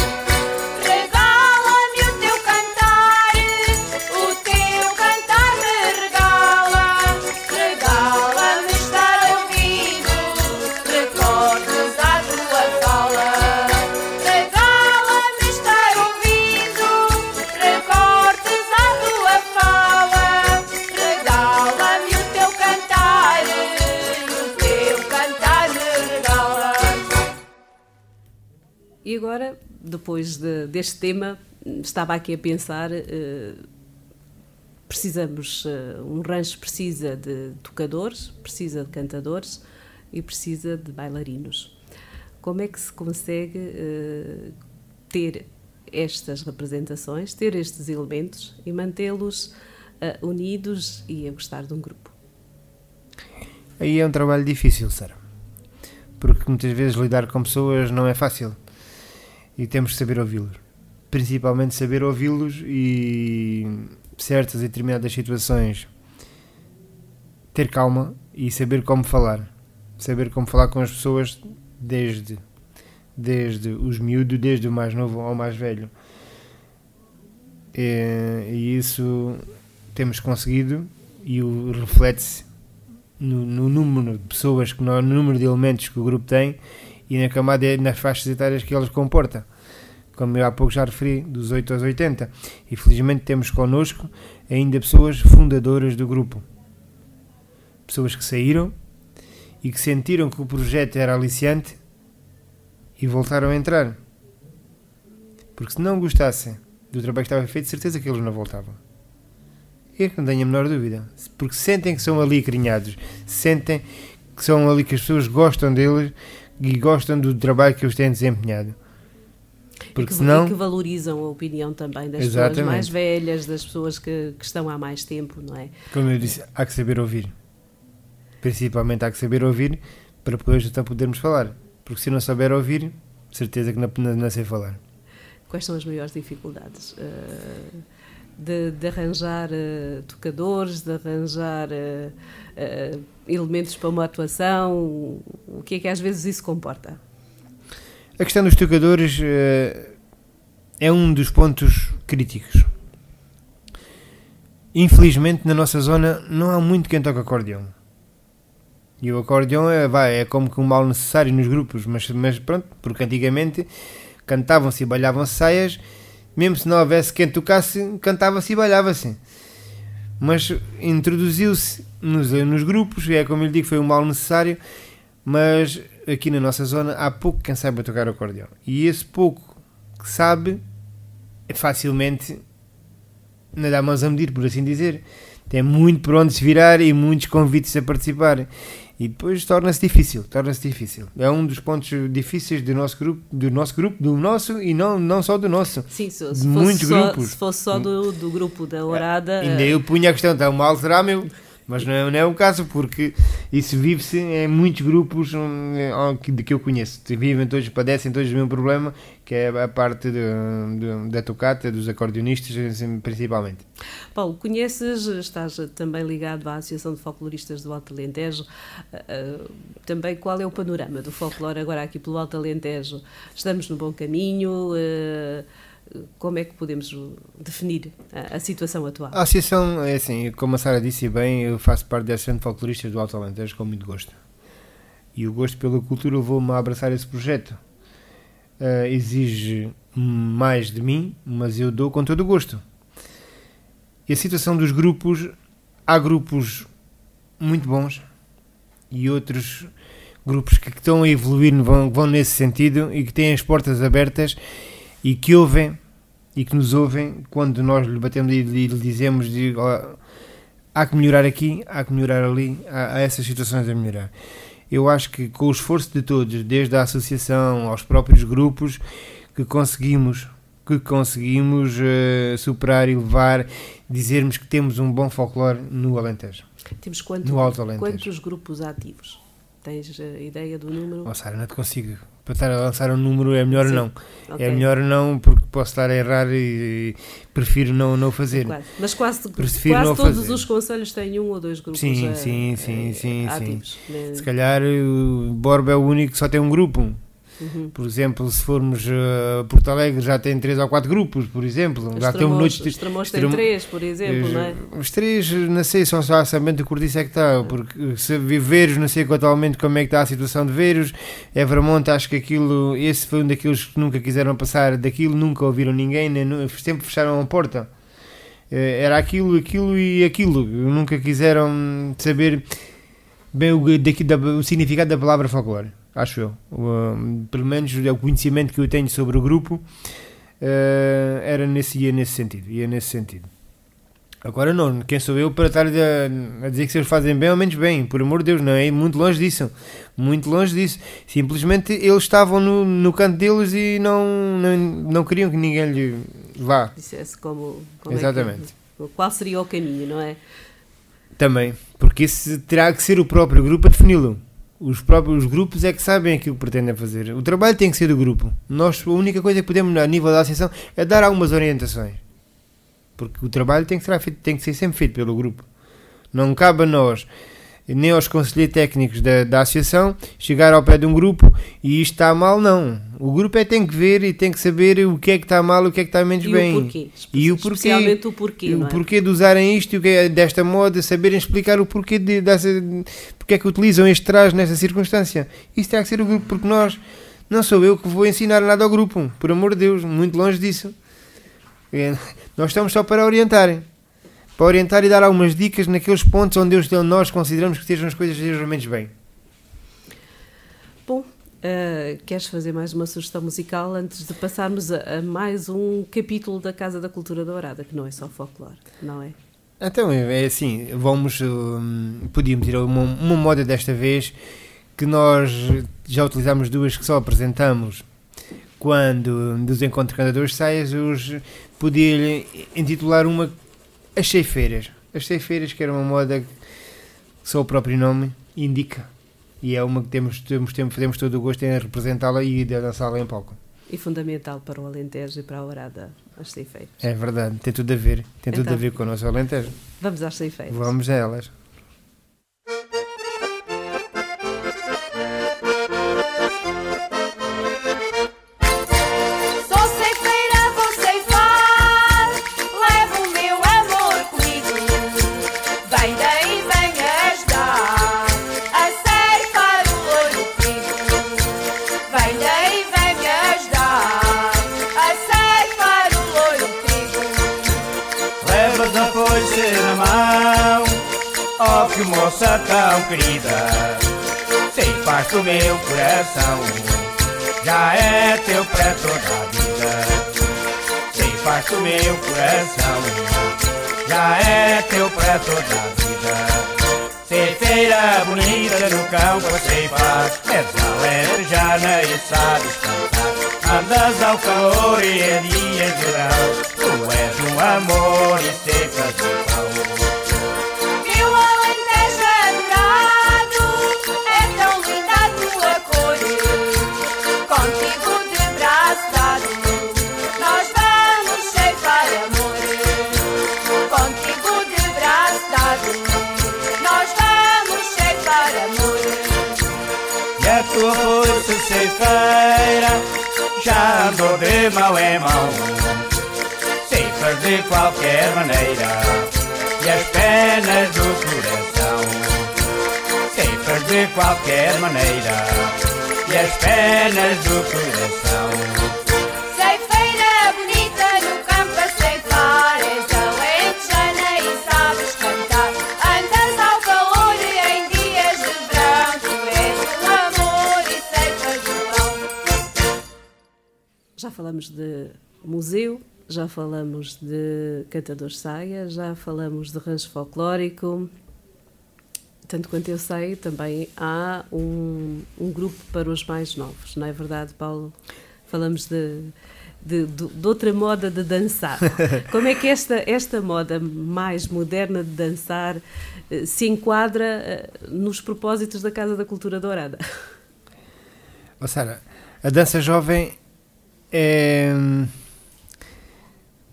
Agora, depois de- deste tema, estava aqui a pensar. eh, precisamos, eh, um rancho precisa de tocadores, precisa de cantadores e precisa de bailarinos. Como é que se consegue eh, ter estas representações, ter estes elementos e mantê-los eh, unidos e a gostar de um grupo? Aí é um trabalho difícil, Sara. Porque muitas vezes lidar com pessoas não é fácil. E temos que saber ouvi-los. Principalmente saber ouvi-los e certas e determinadas situações ter calma e saber como falar. Saber como falar com as pessoas desde, desde os miúdos, desde o mais novo ao mais velho. E, e isso temos conseguido e o reflete-se no, no número de pessoas, que no número de elementos que o grupo tem e na camada nas faixas etárias que eles comporta. Como eu há pouco já referi, dos 8 aos 80. E felizmente temos connosco ainda pessoas fundadoras do grupo. Pessoas que saíram e que sentiram que o projeto era aliciante e voltaram a entrar. Porque se não gostassem do trabalho que estava feito, certeza que eles não voltavam. Eu não tenho a menor dúvida. Porque sentem que são ali carinhados, sentem que são ali que as pessoas gostam deles e gostam do trabalho que eles têm desempenhado. e Porque que, senão. e que valorizam a opinião também das pessoas Exatamente. mais velhas, das pessoas que, que estão há mais tempo, não é? Como eu disse, há que saber ouvir. Principalmente há que saber ouvir para depois então podermos falar. Porque se não souber ouvir, certeza que não, não, não sei falar. Quais são as maiores dificuldades? eh, de, de arranjar eh, tocadores, de arranjar eh, eh, elementos para uma atuação? O que é que às vezes isso comporta? A questão dos tocadores é um dos pontos críticos. Infelizmente, na nossa zona, não há muito quem toca acordeão. E o acordeão é, vai, é como que um mal necessário nos grupos, mas, mas pronto, porque antigamente cantavam-se e bailhavam-se saias, mesmo se não houvesse quem tocasse, cantava-se e bailava-se. Mas introduziu-se nos, nos grupos, e é como lhe digo, foi um mal necessário, mas aqui na nossa zona há pouco quem saiba tocar acordeão. E esse pouco que sabe, facilmente não dá mãos a medir, por assim dizer. Tem muito por onde se virar e muitos convites a participar. E depois torna-se difícil, torna-se difícil. É um dos pontos difíceis do nosso grupo, do nosso grupo, do nosso e não, não só do nosso. Sim, se, De muitos só, grupos. se fosse só do, do grupo da Orada. Ainda eh, eu punha a questão, está mal será meu? Mas não é, não é o caso, porque isso vive-se em muitos grupos hum, eh, que- de que eu conheço. Vivem todos, padecem todos o mesmo problema, que é a parte de- de- da tocata, dos acordeonistas, assim, principalmente. Paulo, conheces, estás também ligado à Associação de Folcloristas do Alto Alentejo. eh, eh, também qual é o panorama do folclore agora aqui pelo Alto Alentejo? Estamos no bom caminho? Como é que podemos definir a, a situação atual? A associação, é assim, como a Sara disse bem, eu faço parte da Associação de Folcloristas do Alto Alentejo com muito gosto. E o gosto pela cultura levou-me a abraçar esse projeto. Uh, exige mais de mim, mas eu dou com todo o gosto. E a situação dos grupos, há grupos muito bons e outros grupos que estão a evoluir vão, vão nesse sentido e que têm as portas abertas e que ouvem e que nos ouvem quando nós lhe batemos e lhe dizemos de, há que melhorar aqui, há que melhorar ali, há, há essas situações a melhorar. Eu acho que com o esforço de todos, desde a associação aos próprios grupos, que conseguimos que conseguimos uh, superar e levar, dizermos que temos um bom folclore no Alentejo. Temos quanto, No Alto Alentejo. quantos grupos ativos? Tens a ideia do número? Oh, Sara, não te consigo. Para estar a lançar um número é melhor Sim. não. Ok. É melhor não, porque posso estar a errar e, e prefiro não, não fazer. Claro. Mas quase, Prefiro quase todos fazer. os conselhos têm um ou dois grupos Sim, eh, sim, sim, eh, sim, sim. ativos. né? Se calhar o Borba é o único que só tem um grupo. Uhum. Por exemplo, se formos a Porto Alegre já tem três ou quatro grupos, por exemplo. Os já tem um noite os Tramos têm Extremo- três, por exemplo, não é? Os três, não sei, só sabendo o Cordice é que está, porque se Veiros, não sei atualmente como é que está a situação de Veiros, Evermonte, acho que aquilo, esse foi um daqueles que nunca quiseram passar daquilo, nunca ouviram ninguém, nem, sempre fecharam a porta. Eh, Era aquilo, aquilo e aquilo, nunca quiseram saber bem o, daqui, da, o significado da palavra folclore, acho eu. Um, pelo menos o conhecimento que eu tenho sobre o grupo eh, era nesse, ia nesse sentido, ia nesse sentido. Agora não, quem sou eu para estar a, a dizer que se eles fazem bem ou menos bem, por amor de Deus, não é muito longe disso, muito longe disso. Simplesmente eles estavam no, no canto deles e não, não, não queriam que ninguém lhe vá. Dissesse como, como é que- Exatamente. qual seria o caminho, não é? Também, porque esse terá que ser o próprio grupo a defini-lo. Os próprios grupos é que sabem aquilo que pretendem fazer. O trabalho tem que ser do grupo. Nós, a única coisa que podemos, a nível da associação, é dar algumas orientações. Porque o trabalho tem que, ser feito, tem que ser sempre feito pelo grupo. Não cabe a nós, nem aos conselheiros técnicos da, da associação, chegar ao pé de um grupo e isto está mal, não. O grupo é tem que ver e tem que saber o que é que está mal e o que é que está menos E bem. o porquê. E o porquê. Especialmente o porquê, o é? porquê de usarem isto e o que é desta moda, saberem explicar o porquê de, dessa, porque é que utilizam este traje nesta circunstância. Isso terá que ser o grupo, porque nós, não sou eu que vou ensinar nada ao grupo, por amor de Deus, muito longe disso. É, nós estamos só para orientar, para orientar e dar algumas dicas naqueles pontos onde eu- nós consideramos que estejam as coisas sejam menos bem. Bom, eh, queres fazer mais uma sugestão musical antes de passarmos a, a mais um capítulo da Casa da Cultura Dourada, que não é só folclore, não é? Então é assim, vamos, hum, podíamos ir a uma, uma moda desta vez que nós já utilizámos duas que só apresentamos quando dos encontros cantadores saias, hoje podia-lhe intitular uma As Ceifeiras. As Ceifeiras, que era uma moda que só o próprio nome indica. E é uma que temos, temos, temos, temos todo o gosto em representá-la e de dançá-la em palco. E fundamental para o Alentejo e para a Orada, as ceifeiras. É verdade, tem tudo a ver. Tem tudo Então. a ver com o nosso Alentejo. Vamos às ceifeiras. Vamos a elas. Tão querida. Sei faz do meu coração, já é teu para toda a vida. Sei faz do meu coração, já é teu para toda a vida. Ceifeira bonita no campo a ceifar, és alentejana e sabes cantar. Andas ao calor e em dias de verão, tu és um amor e secas de pão. De mão em mão. Ceifas de qualquer maneira e as penas do coração. Amor de qualquer maneira e as penas do coração. Falamos de museu, já falamos de cantadores saia, já falamos de rancho folclórico. Tanto quanto eu sei, também há um, um grupo para os mais novos, não é verdade, Paulo? Falamos de, de, de- de outra moda de dançar. Como é que esta, esta moda mais moderna de dançar eh, se enquadra eh, nos propósitos da Casa da Cultura Dourada? Ó Sara, a dança jovem é.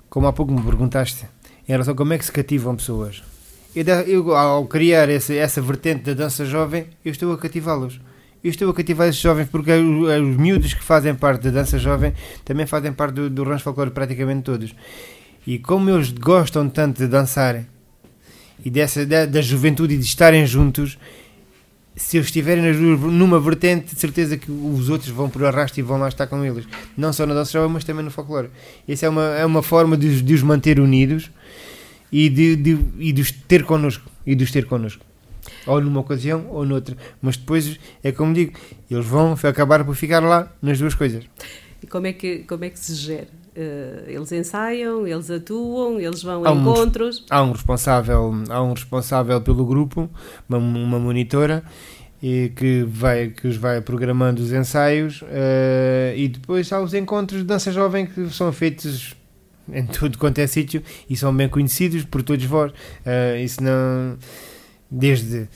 Como há pouco me perguntaste, em relação a como é que se cativam pessoas. Eu, eu, ao criar essa, essa vertente da dança jovem, eu estou a cativá-los. Eu estou a cativar esses jovens porque os, os miúdos que fazem parte da dança jovem também fazem parte do, do rancho folclore, praticamente todos. E como eles gostam tanto de dançar e dessa, da, da juventude e de estarem juntos, se eles estiverem nas duas- numa vertente, de certeza que os outros vão por arrasto e vão lá estar com eles. Não só na dança jovem, mas também no folclore. Essa é uma, é uma forma de, os- de os manter unidos e de, de, e de os ter connosco. E de os ter connosco. Ou numa ocasião ou noutra. Mas depois, é como digo, eles vão acabar por ficar lá nas duas coisas. E como é que, como é que se gera? Eh, eles ensaiam, eles atuam, eles vão Há a encontros. há um responsável, há um responsável pelo grupo, uma, uma monitora, e que, vai, que os vai programando os ensaios eh, e depois há os encontros de dança jovem que são feitos em tudo quanto é sítio e são bem conhecidos por todos vós. Eh, isso não. Desde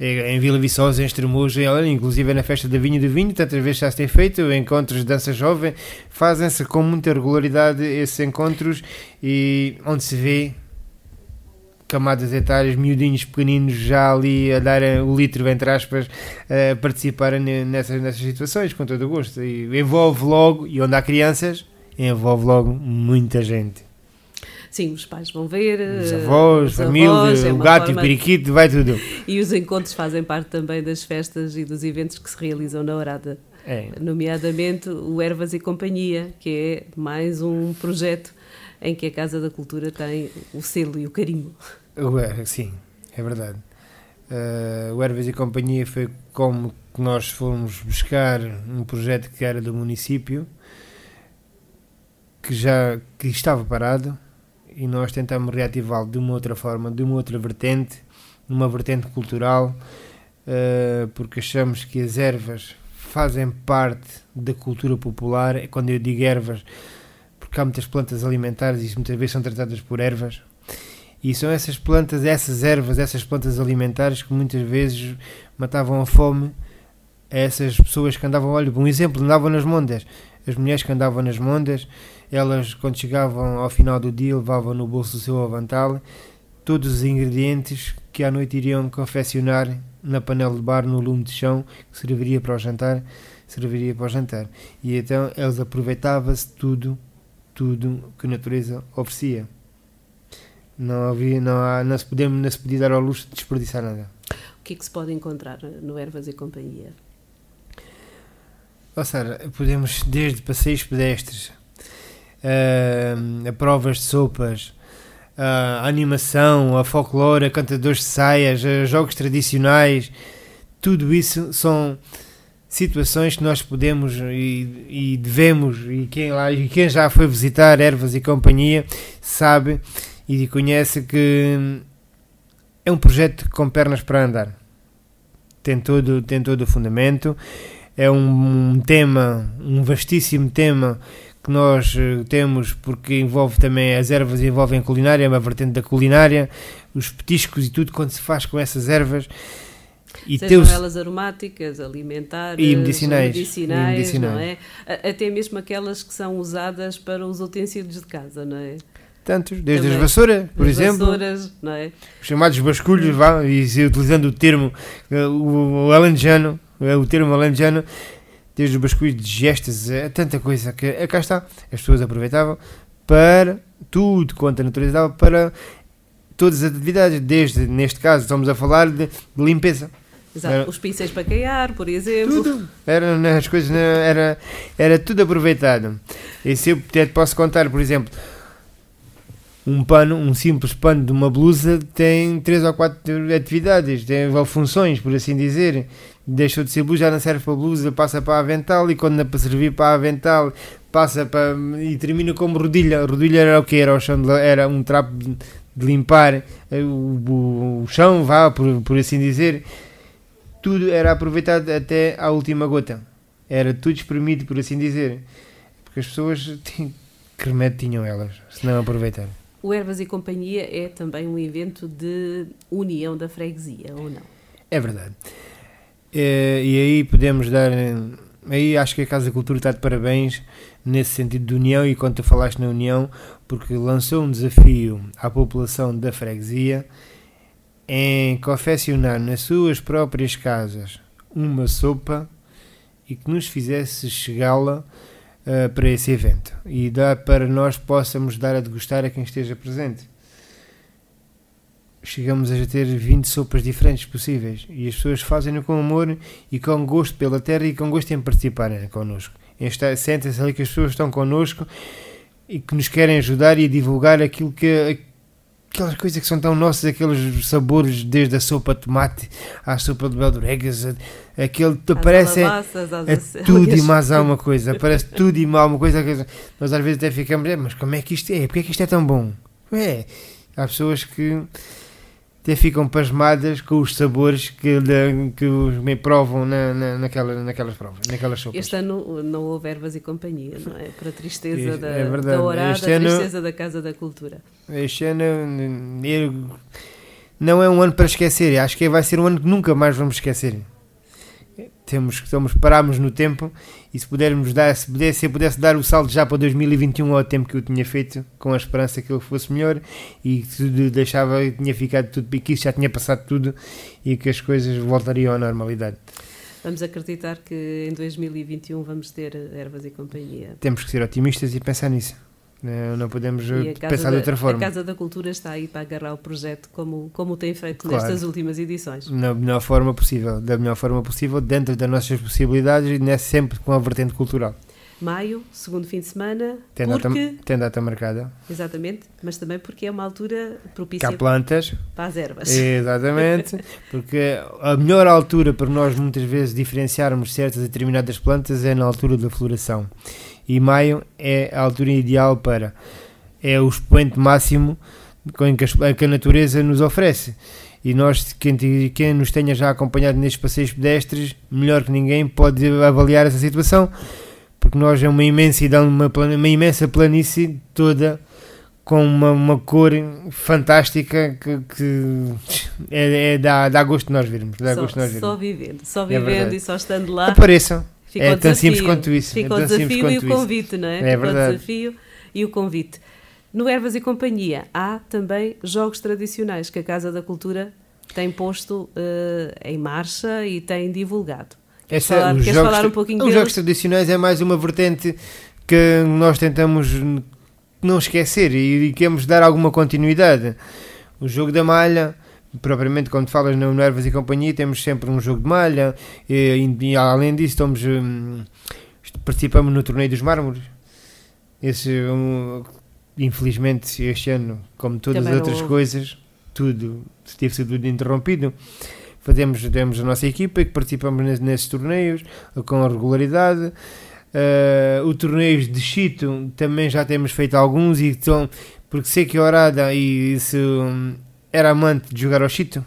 em Vila Viçosa, em Estremoz, em- olha, inclusive na festa da Vinha do Vinho, tantas vezes já se tem feito encontros de dança jovem, fazem-se com muita regularidade esses encontros e onde se vê camadas etárias, miudinhos pequeninos já ali a dar o litro, entre aspas, a participarem ne- nessas, nessas situações, com todo o gosto. E envolve logo, e onde há crianças, envolve logo muita gente. Sim, os pais vão ver. Os eh, avós, os família, avós, é o gato e o forma- periquito, vai tudo. E os encontros fazem parte também das festas e dos eventos que se realizam na Horada. É, Nomeadamente o Ervas e Companhia, que é mais um projeto em que a Casa da Cultura tem o selo e o carimbo. Sim, é verdade. Eh, o Herves e Companhia foi como que nós fomos buscar um projeto que era do município que já que estava parado e nós tentamos reativá-lo de uma outra forma, de uma outra vertente, numa vertente cultural, eh, porque achamos que as ervas fazem parte da cultura popular. Quando eu digo ervas, porque há muitas plantas alimentares e muitas vezes são tratadas por ervas. E são essas plantas, essas ervas, essas plantas alimentares que muitas vezes matavam a fome a essas pessoas que andavam, olha, um exemplo, andavam nas mondas. As mulheres que andavam nas mondas, elas quando chegavam ao final do dia levavam no bolso do seu avantal todos os ingredientes que à noite iriam confeccionar na panela de bar no lume de chão que serviria para o jantar, serviria para o jantar. E então eles aproveitavam-se tudo, tudo que a natureza oferecia. Não havia, não, há, não, se podia, não se podia dar ao luxo de desperdiçar nada. O que é que se pode encontrar no Ervas e Companhia? Ou seja, podemos desde passeios pedestres a provas de sopas, a animação, a folclore, a cantadores de saias, a jogos tradicionais, tudo isso são situações que nós podemos e, e devemos, e quem, lá, e quem já foi visitar Ervas e Companhia sabe e conhece que é um projeto com pernas para andar. Tem todo, tem todo o fundamento. É um, um tema, um vastíssimo tema que nós eh, temos porque envolve também as ervas, envolvem a culinária, é uma vertente da culinária, os petiscos e tudo quando se faz com essas ervas. E Sejam teus- elas aromáticas, alimentares, E medicinais, medicinais, e medicinais. não é? Até mesmo aquelas que são usadas para os utensílios de casa, não é? tantos, desde Também. as vassouras, por As exemplo, vassouras, não é? os chamados basculhos, vá, e utilizando o termo, eh, o, o alentejano, eh, o termo alentejano, desde os basculhos de gestas, é tanta coisa que eh, cá está. As pessoas aproveitavam para tudo quanto a natureza dava para todas as atividades, desde, neste caso, estamos a falar de, de limpeza. Exato. Era- Os pincéis para caiar, por exemplo. Tudo. Era, as coisas, era, era tudo aproveitado. E se eu até posso contar, por exemplo, um pano, um simples pano de uma blusa tem três ou quatro atividades, tem funções, por assim dizer. Deixou de ser blusa, já não serve para blusa, passa para avental e quando é para servir para avental passa para e termina como rodilha. Rodilha era o que era? O chão de era um trapo de, de limpar eh, o, o- o chão, vá, por, por assim dizer. Tudo era aproveitado até à última gota. Era tudo espremido, por assim dizer. Porque as pessoas tinham, que remédio tinham elas, se não aproveitar. O Ervas e Companhia é também um evento de união da freguesia, ou não? É verdade. Eh, e aí podemos dar. Aí acho que a Casa da Cultura está de parabéns nesse sentido de união. E quando tu falaste na união, porque lançou um desafio à população da freguesia em confeccionar nas suas próprias casas uma sopa e que nos fizesse chegá-la eh, para esse evento e dar para nós possamos dar a degustar a quem esteja presente chegamos a ter 20 sopas diferentes possíveis e as pessoas fazem-no com amor e com gosto pela terra e com gosto em participarem connosco. Em estar- Sentem-se ali que as pessoas estão connosco e que nos querem ajudar e divulgar aquilo que aquelas coisas que são tão nossas, aqueles sabores desde a sopa de tomate à sopa de beldoregas, aquele Às parece é, alabaças, é acelgas. tudo e mais alguma coisa, parece tudo e mais alguma coisa. Nós às vezes até ficamos, "É, mas como é que isto é? Porque é que isto é tão bom? É, há pessoas que até ficam pasmadas com os sabores que, da- que me provam na, na, naquela, naquelas provas, naquelas sopas. Este ano não houve ervas e companhia, não é? Para a tristeza Este- da, é da Orada, Este a ano- tristeza da Casa da Cultura. Este ano não é um ano para esquecer, acho que vai ser um ano que nunca mais vamos esquecer. Temos estamos, pararmos no tempo e se pudermos dar, se pudesse, se eu pudesse dar o salto já para 2021 ao tempo que eu tinha feito, com a esperança que ele fosse melhor e que tudo deixava, tinha ficado tudo, que isso já tinha passado tudo e que as coisas voltariam à normalidade. Vamos acreditar que em 2021 vamos ter ervas e companhia. Temos que ser otimistas e pensar nisso. Não, não podemos pensar de da, outra forma. a Casa da Cultura está aí para agarrar o projeto como, como tem feito Claro. nestas últimas edições. na melhor forma possível, da melhor forma possível, dentro das nossas possibilidades e sempre com a vertente cultural. Maio, segundo fim de semana, Tem data, porque, tem data marcada. exatamente, mas também porque é uma altura propícia há plantas, para as ervas. exatamente, porque a melhor altura para nós muitas vezes diferenciarmos certas e determinadas plantas é na altura da floração. E maio é a altura ideal para, é o expoente máximo com que a, natureza nos oferece. E nós, quem, quem nos tenha já acompanhado nestes passeios pedestres, melhor que ninguém pode avaliar essa situação, porque nós é uma imensidão, uma, uma imensa planície toda com uma, uma cor fantástica que, que é, é- dá, dá gosto de nós vermos. Dá só, gosto nós só vivendo, só É vivendo verdade. e só estando lá. Apareçam. Fica É o tão simples desafio. quanto isso, Fica é o simples desafio e o quanto isso. convite, não é? É Fica o verdade. desafio e o convite. No Ervas e Companhia há também jogos tradicionais que a Casa da Cultura tem posto eh, em marcha e tem divulgado. Queres Essa- falar, os queres jogos falar um pouquinho Os deles? jogos tradicionais é mais uma vertente que nós tentamos não esquecer e, e queremos dar alguma continuidade. O jogo da malha, propriamente quando falas no Nervas e Companhia, temos sempre um jogo de malha e, e além disso estamos, hum, participamos no Torneio dos Mármores. Esse, um, infelizmente, este ano, como todas Também as outras houve. coisas, tudo teve sido tudo interrompido. Fazemos, temos a nossa equipa que participamos nes- nesses torneios com regularidade. Eh, o torneios de Chito também já temos feito alguns e estão, porque sei que a Orada e se hum, era amante de jogar ao Chito.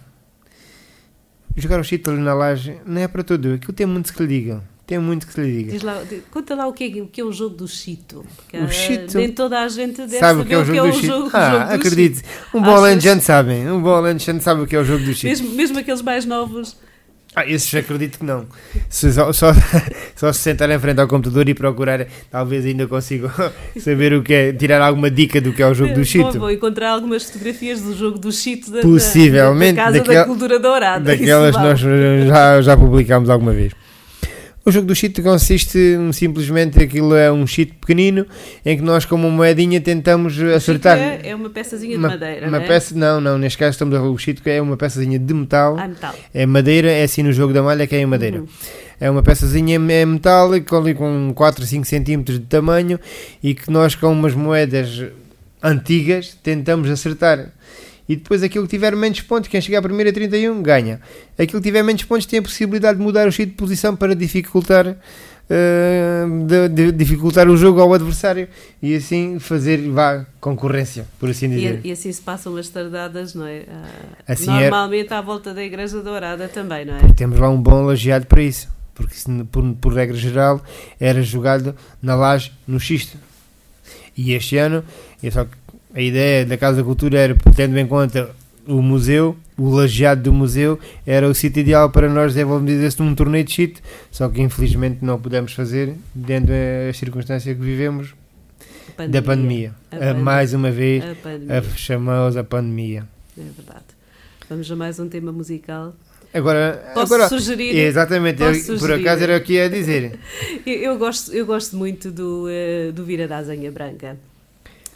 Jogar ao Chito ali na laje não é para todo, aquilo tem muito que lhe digam. Tem muito que lhe diga. Lá, conta lá o que, é, o que é o jogo do Chito. O ah, Chito? Nem toda a gente deve Sabe saber o que é o jogo do Chito? jogo, ah, jogo acredite. Um Achas? bom sabem. Um bom alentejante sabe o que é o jogo do Chito. Mesmo, mesmo aqueles mais novos. Ah, esses acredito que não. Se só, só, só se sentar em frente ao computador e procurar, talvez ainda consigam saber o que é, tirar alguma dica do que é o jogo do Chito. vou encontrar algumas fotografias do jogo do Chito da, Possivelmente, da, da Casa daquela- da Cultura Dourada. Daquelas Isso nós já, já publicámos alguma vez. O jogo do cheat consiste simplesmente, aquilo é um cheat pequenino, em que nós com uma moedinha tentamos acertar. É, é uma peçazinha uma, de madeira, uma não é? peça, não, não, neste caso estamos a o cheat que é uma peçazinha de metal. Ah, metal. É madeira, é assim no jogo da malha que é em madeira. Uhum. É uma peçazinha em metal com, com 4 5 centímetros de tamanho e que nós com umas moedas antigas tentamos acertar. E depois aquilo que tiver menos pontos, quem chegar primeiro a 31 ganha. Aquilo que tiver menos pontos tem a possibilidade de mudar o cheat de posição para dificultar, eh, de- de- dificultar o jogo ao adversário e assim fazer vá, concorrência, por assim dizer. E, e assim se passam as tardadas, não é? Ah, Assim é- normalmente à volta da Igreja Dourada também, não é? Temos lá um bom lajeado para isso, porque se- por, por regra geral era jogado na laje, no xisto. E este ano, é só a ideia da Casa da Cultura era, tendo em conta o museu, o lajeado do museu, era o sítio ideal para nós desenvolvermos esse num torneio de shit, só que infelizmente não pudemos fazer, dentro das circunstâncias que vivemos da pandemia. A A- pandemia. mais uma vez, A pandemia. a pandemia. É verdade. Vamos a mais um tema musical. Agora, Posso agora sugerir? exatamente, Posso eu- por sugerir? acaso era o que ia dizer. Eu, eu gosto, eu gosto muito do, eh, do Vira da Azenha Branca.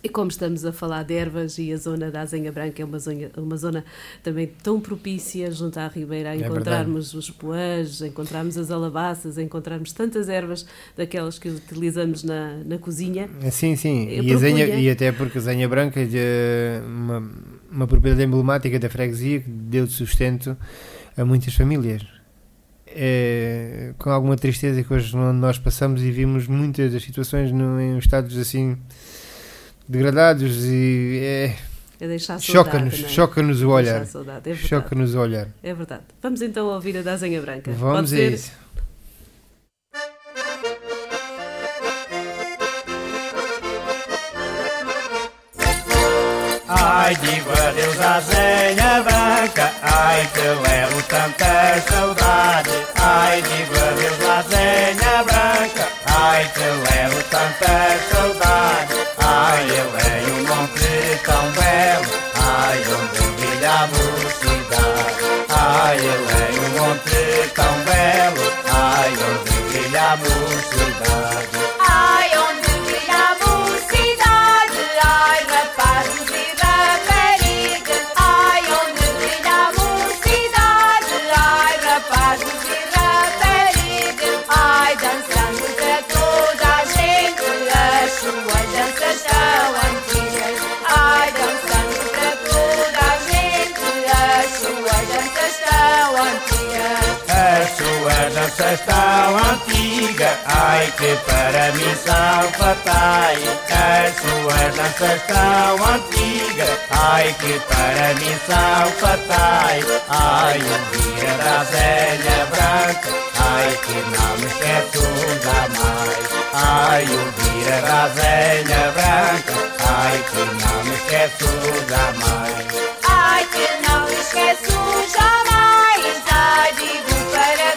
E como estamos a falar de ervas e a zona da Azenha Branca é uma zona, uma zona também tão propícia junto à Ribeira a É encontrarmos os poãs, encontrarmos as alabaças, a encontrarmos tantas ervas daquelas que utilizamos na, na cozinha. Sim, sim. Eu E, zenha, e até porque a zenha branca é uma, uma propriedade emblemática da freguesia que deu de sustento a muitas famílias. É, com alguma tristeza que hoje nós passamos e vimos muitas das situações no, em estados assim degradados e é, É deixar saudade. choca-nos, é? choca-nos o Deixar olhar. é. Choca-nos o olhar. É verdade. Vamos então ouvir a da Azenha Branca. Pode Vamos a ser? isso. Ai, digo adeus à zenha branca, ai que levo tanta saudade. Ai, digo adeus à zenha branca, ai que levo tanta saudade. Ai, eu um monte tão belo, ai, onde brilha a mocidade. Ai, eu um monte tão belo, ai, onde brilha a mocidade. Tão antigas, ai que para mim fatais. As suas danças tão antigas, ai que para mim são fatais. Ai, o da velha branca, ai que não me esqueço jamais. Ai, o da velha branca, ai que não me esqueço jamais. Ai, que não esqueço jamais. Ai, digo para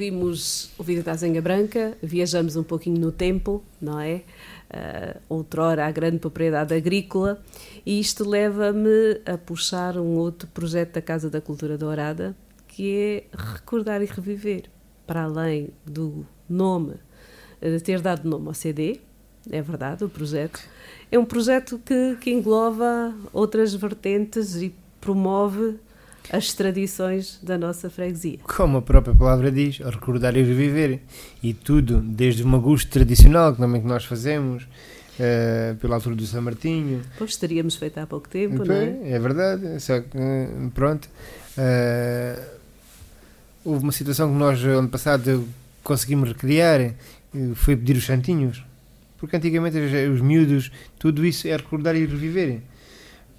ouvimos o vídeo da Azenha Branca, viajamos um pouquinho no tempo, não é? Uh, outrora a grande propriedade agrícola, e isto leva-me a puxar um outro projeto da Casa da Cultura Dourada, que é recordar e reviver, para além do nome, de ter dado nome ao CD, é verdade, o projeto. É um projeto que, que engloba outras vertentes e promove as tradições da nossa freguesia. Como a própria palavra diz, recordar e reviver. E tudo, desde o magusto tradicional, que também que nós fazemos, eh, pela altura do São Martinho. Pois teríamos feito há pouco tempo, não é? é verdade, só que, eh, pronto. eh, houve uma situação que nós, ano passado, conseguimos recriar, foi pedir os santinhos. Porque antigamente os miúdos, tudo isso é recordar e reviver.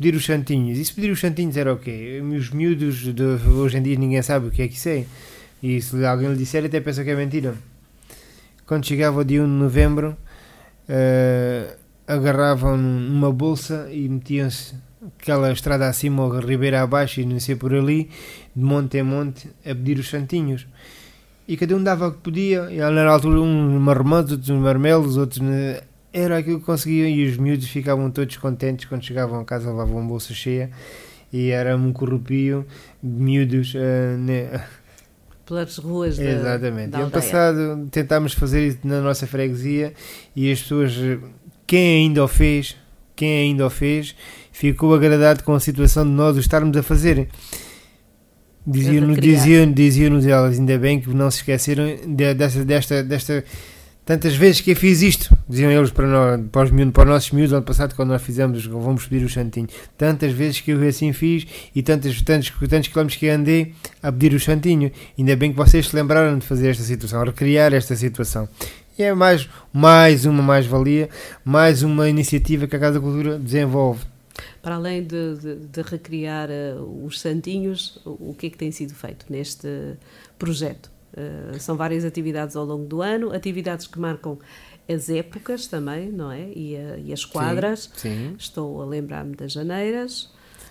Pedir os santinhos. E se pedir os santinhos era o quê? Os miúdos de hoje em dia ninguém sabe o que é que isso é. E se alguém lhe disser, até pensa que é mentira. Quando chegava o dia 1 de novembro, eh, agarravam numa bolsa e metiam-se aquela estrada acima ou ribeira abaixo e não sei por ali, de monte em monte, a pedir os santinhos. E cada um dava o que podia, e na altura uns marmotos, outros marmelos, outros... Era aquilo que conseguiam e os miúdos ficavam todos contentes quando chegavam a casa, levavam uma bolsa cheia e era um corrupio de miúdos eh, né, Pelas ruas da, Exatamente. da E ano passado tentámos fazer isso na nossa freguesia e as pessoas, quem ainda o fez, quem ainda o fez, ficou agradado com a situação de nós o estarmos a fazer. Diziam-nos diziam, diziam elas, ainda bem que não se esqueceram de- desta, desta, desta. Tantas vezes que eu fiz isto, diziam eles para, nós, para, os miúdos, para os nossos miúdos, ano passado, quando nós fizemos, vamos pedir o santinho. Tantas vezes que eu assim fiz e tantos, tantos, tantos quilómetros que andei a pedir o santinho. Ainda bem que vocês se lembraram de fazer esta situação, recriar esta situação. E é mais, mais uma mais-valia, mais uma iniciativa que a Casa da Cultura desenvolve. Para além de, de- de recriar eh, os santinhos, o que é que tem sido feito neste projeto? Eh, são várias atividades ao longo do ano, atividades que marcam as épocas também, não é? E, a- e as quadras. Sim. Estou a lembrar-me das janeiras,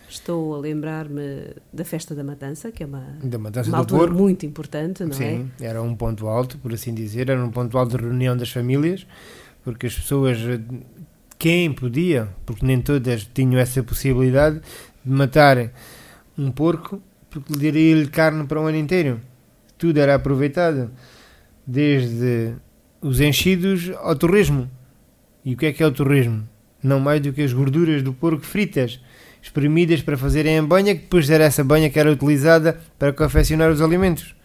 estou a lembrar-me da Festa da Matança, que é uma, Da matança uma do altura porco. muito importante, não é? Sim, era um ponto alto, por assim dizer, era um ponto alto de reunião das famílias, porque as pessoas, eh, quem podia, porque nem todas tinham essa possibilidade, de matar um porco, porque lhe daria-lhe carne para o ano inteiro. Tudo era aproveitado, desde os enchidos ao torresmo. E o que é que é o torresmo? Não mais do que as gorduras do porco fritas, espremidas para fazerem em banha, que depois era essa banha que era utilizada para confeccionar os alimentos.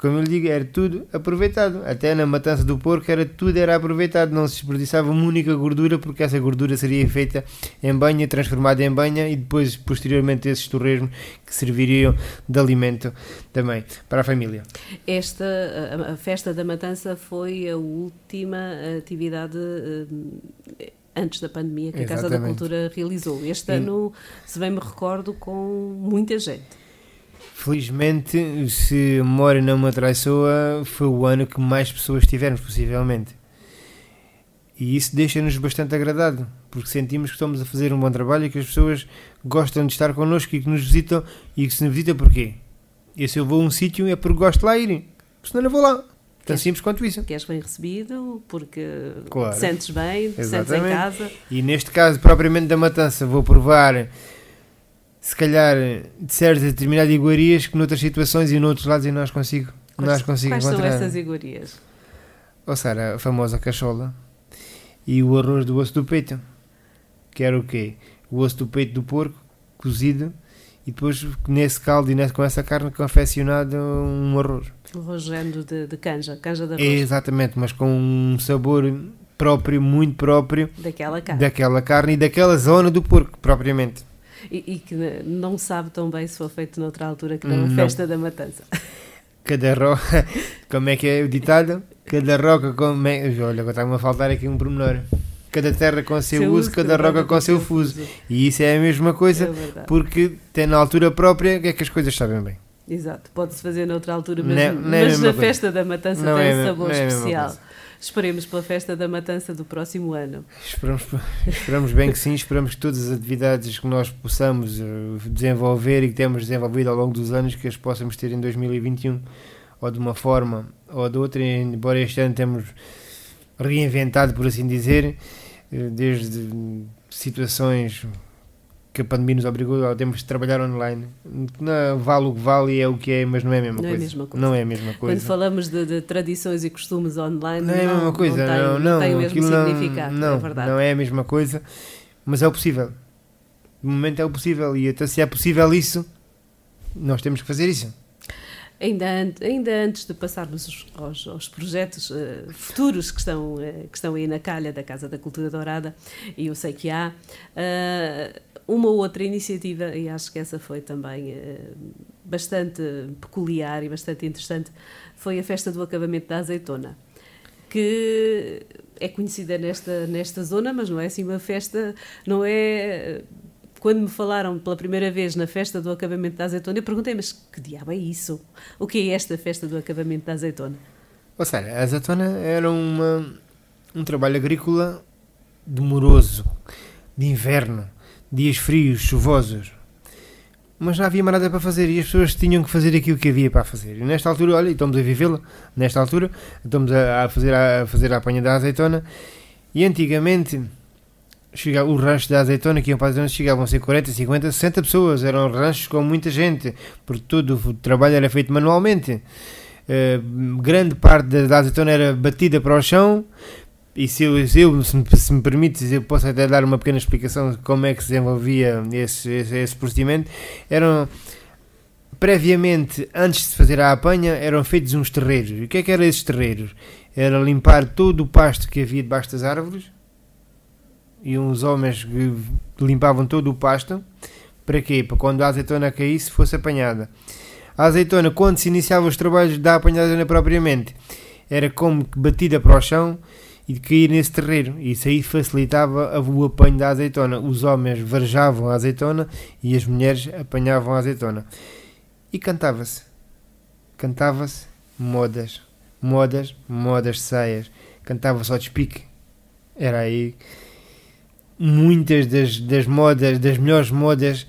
Como eu lhe digo, era tudo aproveitado. Até na matança do porco era tudo era aproveitado. Não se desperdiçava uma única gordura, porque essa gordura seria feita em banha, transformada em banha e depois, posteriormente, esses torresmos que serviriam de alimento também para a família. Esta, a, a Festa da Matança foi a última atividade eh, antes da pandemia que a Casa da Exatamente. Cultura realizou. Este E- ano, se bem me recordo, com muita gente. Felizmente, se a memória não me atraiçoa, foi o ano que mais pessoas tivemos, possivelmente. E isso deixa-nos bastante agradado, porque sentimos que estamos a fazer um bom trabalho e que as pessoas gostam de estar connosco e que nos visitam. E que se nos visita porquê? E se eu vou a um sítio é porque gosto de lá ir, senão não vou lá. Tão Queres- simples quanto isso. Que és bem recebido, porque Claro. te sentes bem, te sentes em casa. E neste caso, propriamente da matança, vou provar, se calhar, de certas determinadas iguarias que noutras situações e noutros lados eu não as consigo, não as Quais, consigo quais são encontrar. essas iguarias? Ou seja, a famosa cachola e o arroz do osso do peito, que era o quê? O osso do peito do porco, cozido, e depois nesse caldo e nesse- com essa carne confeccionado um arroz. O rogendo de, de canja, canja de arroz, Exatamente, mas com um sabor próprio, muito próprio, daquela carne. daquela carne e daquela zona do porco, propriamente. E, e que não sabe tão bem se foi feito noutra altura que na Não. Festa da Matança. Cada roca, como é que é o ditado? Cada roca com. me- Olha, está-me a faltar aqui um pormenor. Cada terra com seu, Seu uso, cada roca com seu fuso. E isso é a mesma coisa, É porque tem na altura própria que é que as coisas sabem bem. Exato, pode-se fazer noutra altura, mas, Não é- não é mas na coisa. Festa da Matança Não tem é me- sabor é especial. Esperemos pela Festa da Matança do próximo ano. Esperamos, esperamos bem que sim, esperamos que todas as atividades que nós possamos eh, desenvolver e que temos desenvolvido ao longo dos anos, que as possamos ter em 2021, ou de uma forma ou de outra, embora este ano temos reinventado, por assim dizer, eh, desde situações que a pandemia nos obrigou a termos de trabalhar online. Não, vale o que vale e é o que é, mas não é a mesma Não é a coisa. mesma coisa. Não é a mesma coisa. Quando falamos de, de tradições e costumes online, Não é a mesma coisa, não, não, tem, não, tem o mesmo não- significado, não, é verdade. Não é a mesma coisa, mas é o possível. No momento é o possível e até se é possível isso, nós temos que fazer isso. Ainda, ainda antes de passarmos os- aos, aos projetos eh, futuros que estão, eh, que estão aí na calha da Casa da Cultura Dourada, e eu sei que há, eh, uma outra iniciativa, e acho que essa foi também eh, bastante peculiar e bastante interessante, foi a festa do acabamento da azeitona. Que é conhecida nesta, nesta zona, mas não é assim uma festa, não é quando me falaram pela primeira vez na festa do acabamento da azeitona, eu perguntei, mas que diabo é isso? O que é esta festa do acabamento da azeitona? Ou seja, a azeitona era uma, um trabalho agrícola demoroso, de inverno, dias frios, chuvosos. Mas não havia mais nada para fazer e as pessoas tinham que fazer aquilo que havia para fazer. E nesta altura, olha, estamos a vivê-la, nesta altura, estamos a, a fazer, a, fazer a apanha da azeitona. E antigamente, chega, os ranchos da azeitona que iam para a chegavam a ser 40, 50, 60 pessoas. Eram ranchos com muita gente, porque todo o trabalho era feito manualmente. Eh, grande parte da azeitona era batida para o chão. E se eu, se, eu, se, me, se me permites, eu posso até dar uma pequena explicação de como é que se desenvolvia esse, esse, esse procedimento. Eram previamente, antes de fazer a apanha, eram feitos uns terreiros. E o que é que eram esses terreiros? Era limpar todo o pasto que havia debaixo das árvores e uns homens limpavam todo o pasto. Para quê? Para quando a azeitona caísse fosse apanhada. A azeitona, quando se iniciava os trabalhos da apanhada propriamente, era como batida para o chão e de cair nesse terreiro. Isso aí facilitava o apanho da azeitona. Os homens varejavam a azeitona e as mulheres apanhavam a azeitona. E cantava-se. Cantava-se modas. Modas, modas saias. Cantava-se ao despique. Era aí muitas das, das modas, das melhores modas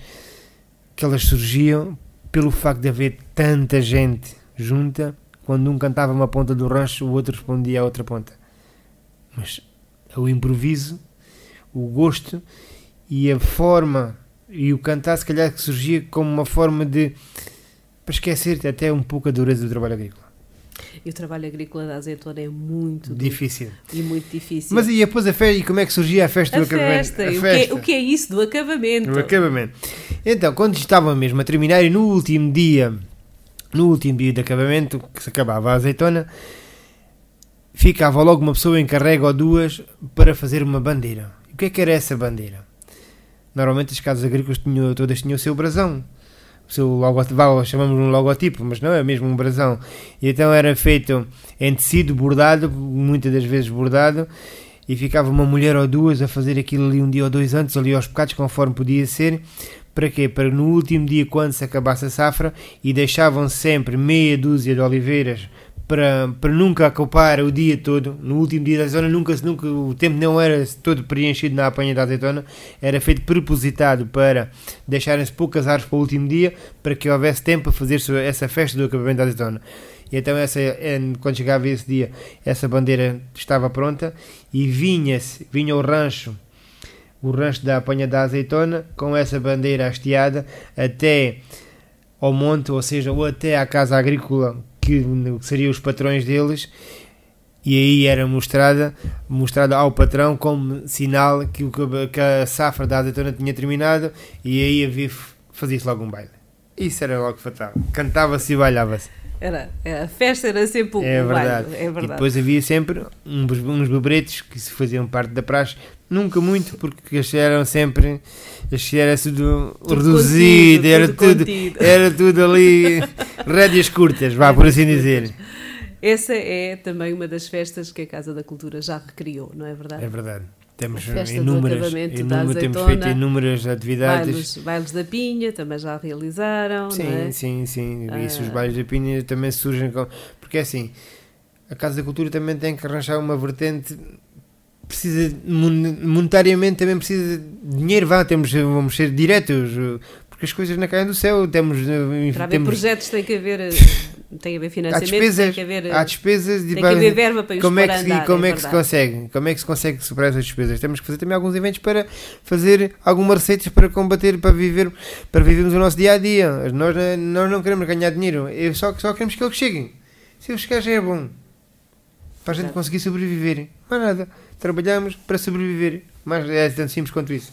que elas surgiam pelo facto de haver tanta gente junta. Quando um cantava uma ponta do rancho, o outro respondia à outra ponta mas o improviso, o gosto e a forma e o cantar se calhar que surgia como uma forma de para esquecer até um pouco a dureza do trabalho agrícola. E o trabalho agrícola da azeitona é muito duro Difícil. e muito difícil. Mas e depois a festa, e como é que surgia a festa a do acabamento? festa, e o que, é, o que é isso do acabamento? O acabamento. Então, quando estava mesmo a terminar e no último dia, no último dia de acabamento, que se acabava a azeitona, ficava logo uma pessoa encarrega ou duas para fazer uma bandeira. E o que é que era essa bandeira? Normalmente as casas agrícolas tinham, todas tinham o seu brasão. O seu logotipo, chamamos um logotipo, mas não é mesmo um brasão. E então era feito em tecido bordado, muitas das vezes bordado, e ficava uma mulher ou duas a fazer aquilo ali um dia ou dois antes, ali aos bocados, conforme podia ser. Para quê? Para no último dia, quando se acabasse a safra, e deixavam sempre meia dúzia de oliveiras para, para nunca acopar o dia todo, no último dia da azeitona, nunca, nunca, o tempo não era todo preenchido na apanha da azeitona, era feito propositado para deixarem-se poucas árvores para o último dia, para que houvesse tempo para fazer essa festa do acabamento da azeitona. E então, essa, quando chegava esse dia, essa bandeira estava pronta e vinha-se, vinha o rancho, o rancho da apanha da azeitona, com essa bandeira hasteada até ao monte, ou seja, ou até à casa agrícola que seriam os patrões deles e aí era mostrada, mostrada ao patrão como sinal que, o, que a safra da azeitona tinha terminado e aí havia, fazia-se logo um baile. Isso era logo fatal. Cantava-se e bailava-se. Era, a festa era sempre um É verdade. baile, é verdade. E depois havia sempre uns, uns bebretos que se faziam parte da praxe. Nunca muito, porque eles eram sempre. Eles era tudo, Tudo reduzido, contido, era, tudo tudo, era tudo ali. rédeas curtas, vá por assim dizer. Essa é também uma das festas que a Casa da Cultura já recriou, não é verdade? É verdade. Temos inúmeras, inúmeras temos feito inúmeras atividades. Bailes, bailes da Pinha também já realizaram, Sim, é? sim, sim. Isso, os Ah. bailes da Pinha também surgem com. Porque é assim, a Casa da Cultura também tem que arranjar uma vertente. Precisa, mon- monetariamente também precisa de dinheiro, vá, temos, vamos ser diretos, porque as coisas não caem do céu, temos, eh, Para haver temos projetos tem que haver, eh, tem haver há financiamento, despesas, tem que haver, eh, há despesas tem e que haver verba para como é que, a andar, como é é que se consegue? Como é que se consegue superar essas despesas? Temos que fazer também alguns eventos para fazer algumas receitas para combater, para viver, para vivermos o nosso dia a dia. Nós, eh, nós não queremos ganhar dinheiro, eu só, só queremos que eles cheguem. Se eles chegarem já é bom. Para a gente conseguir sobreviver. Mais nada. Trabalhamos para sobreviver. Mas é tão simples quanto isso.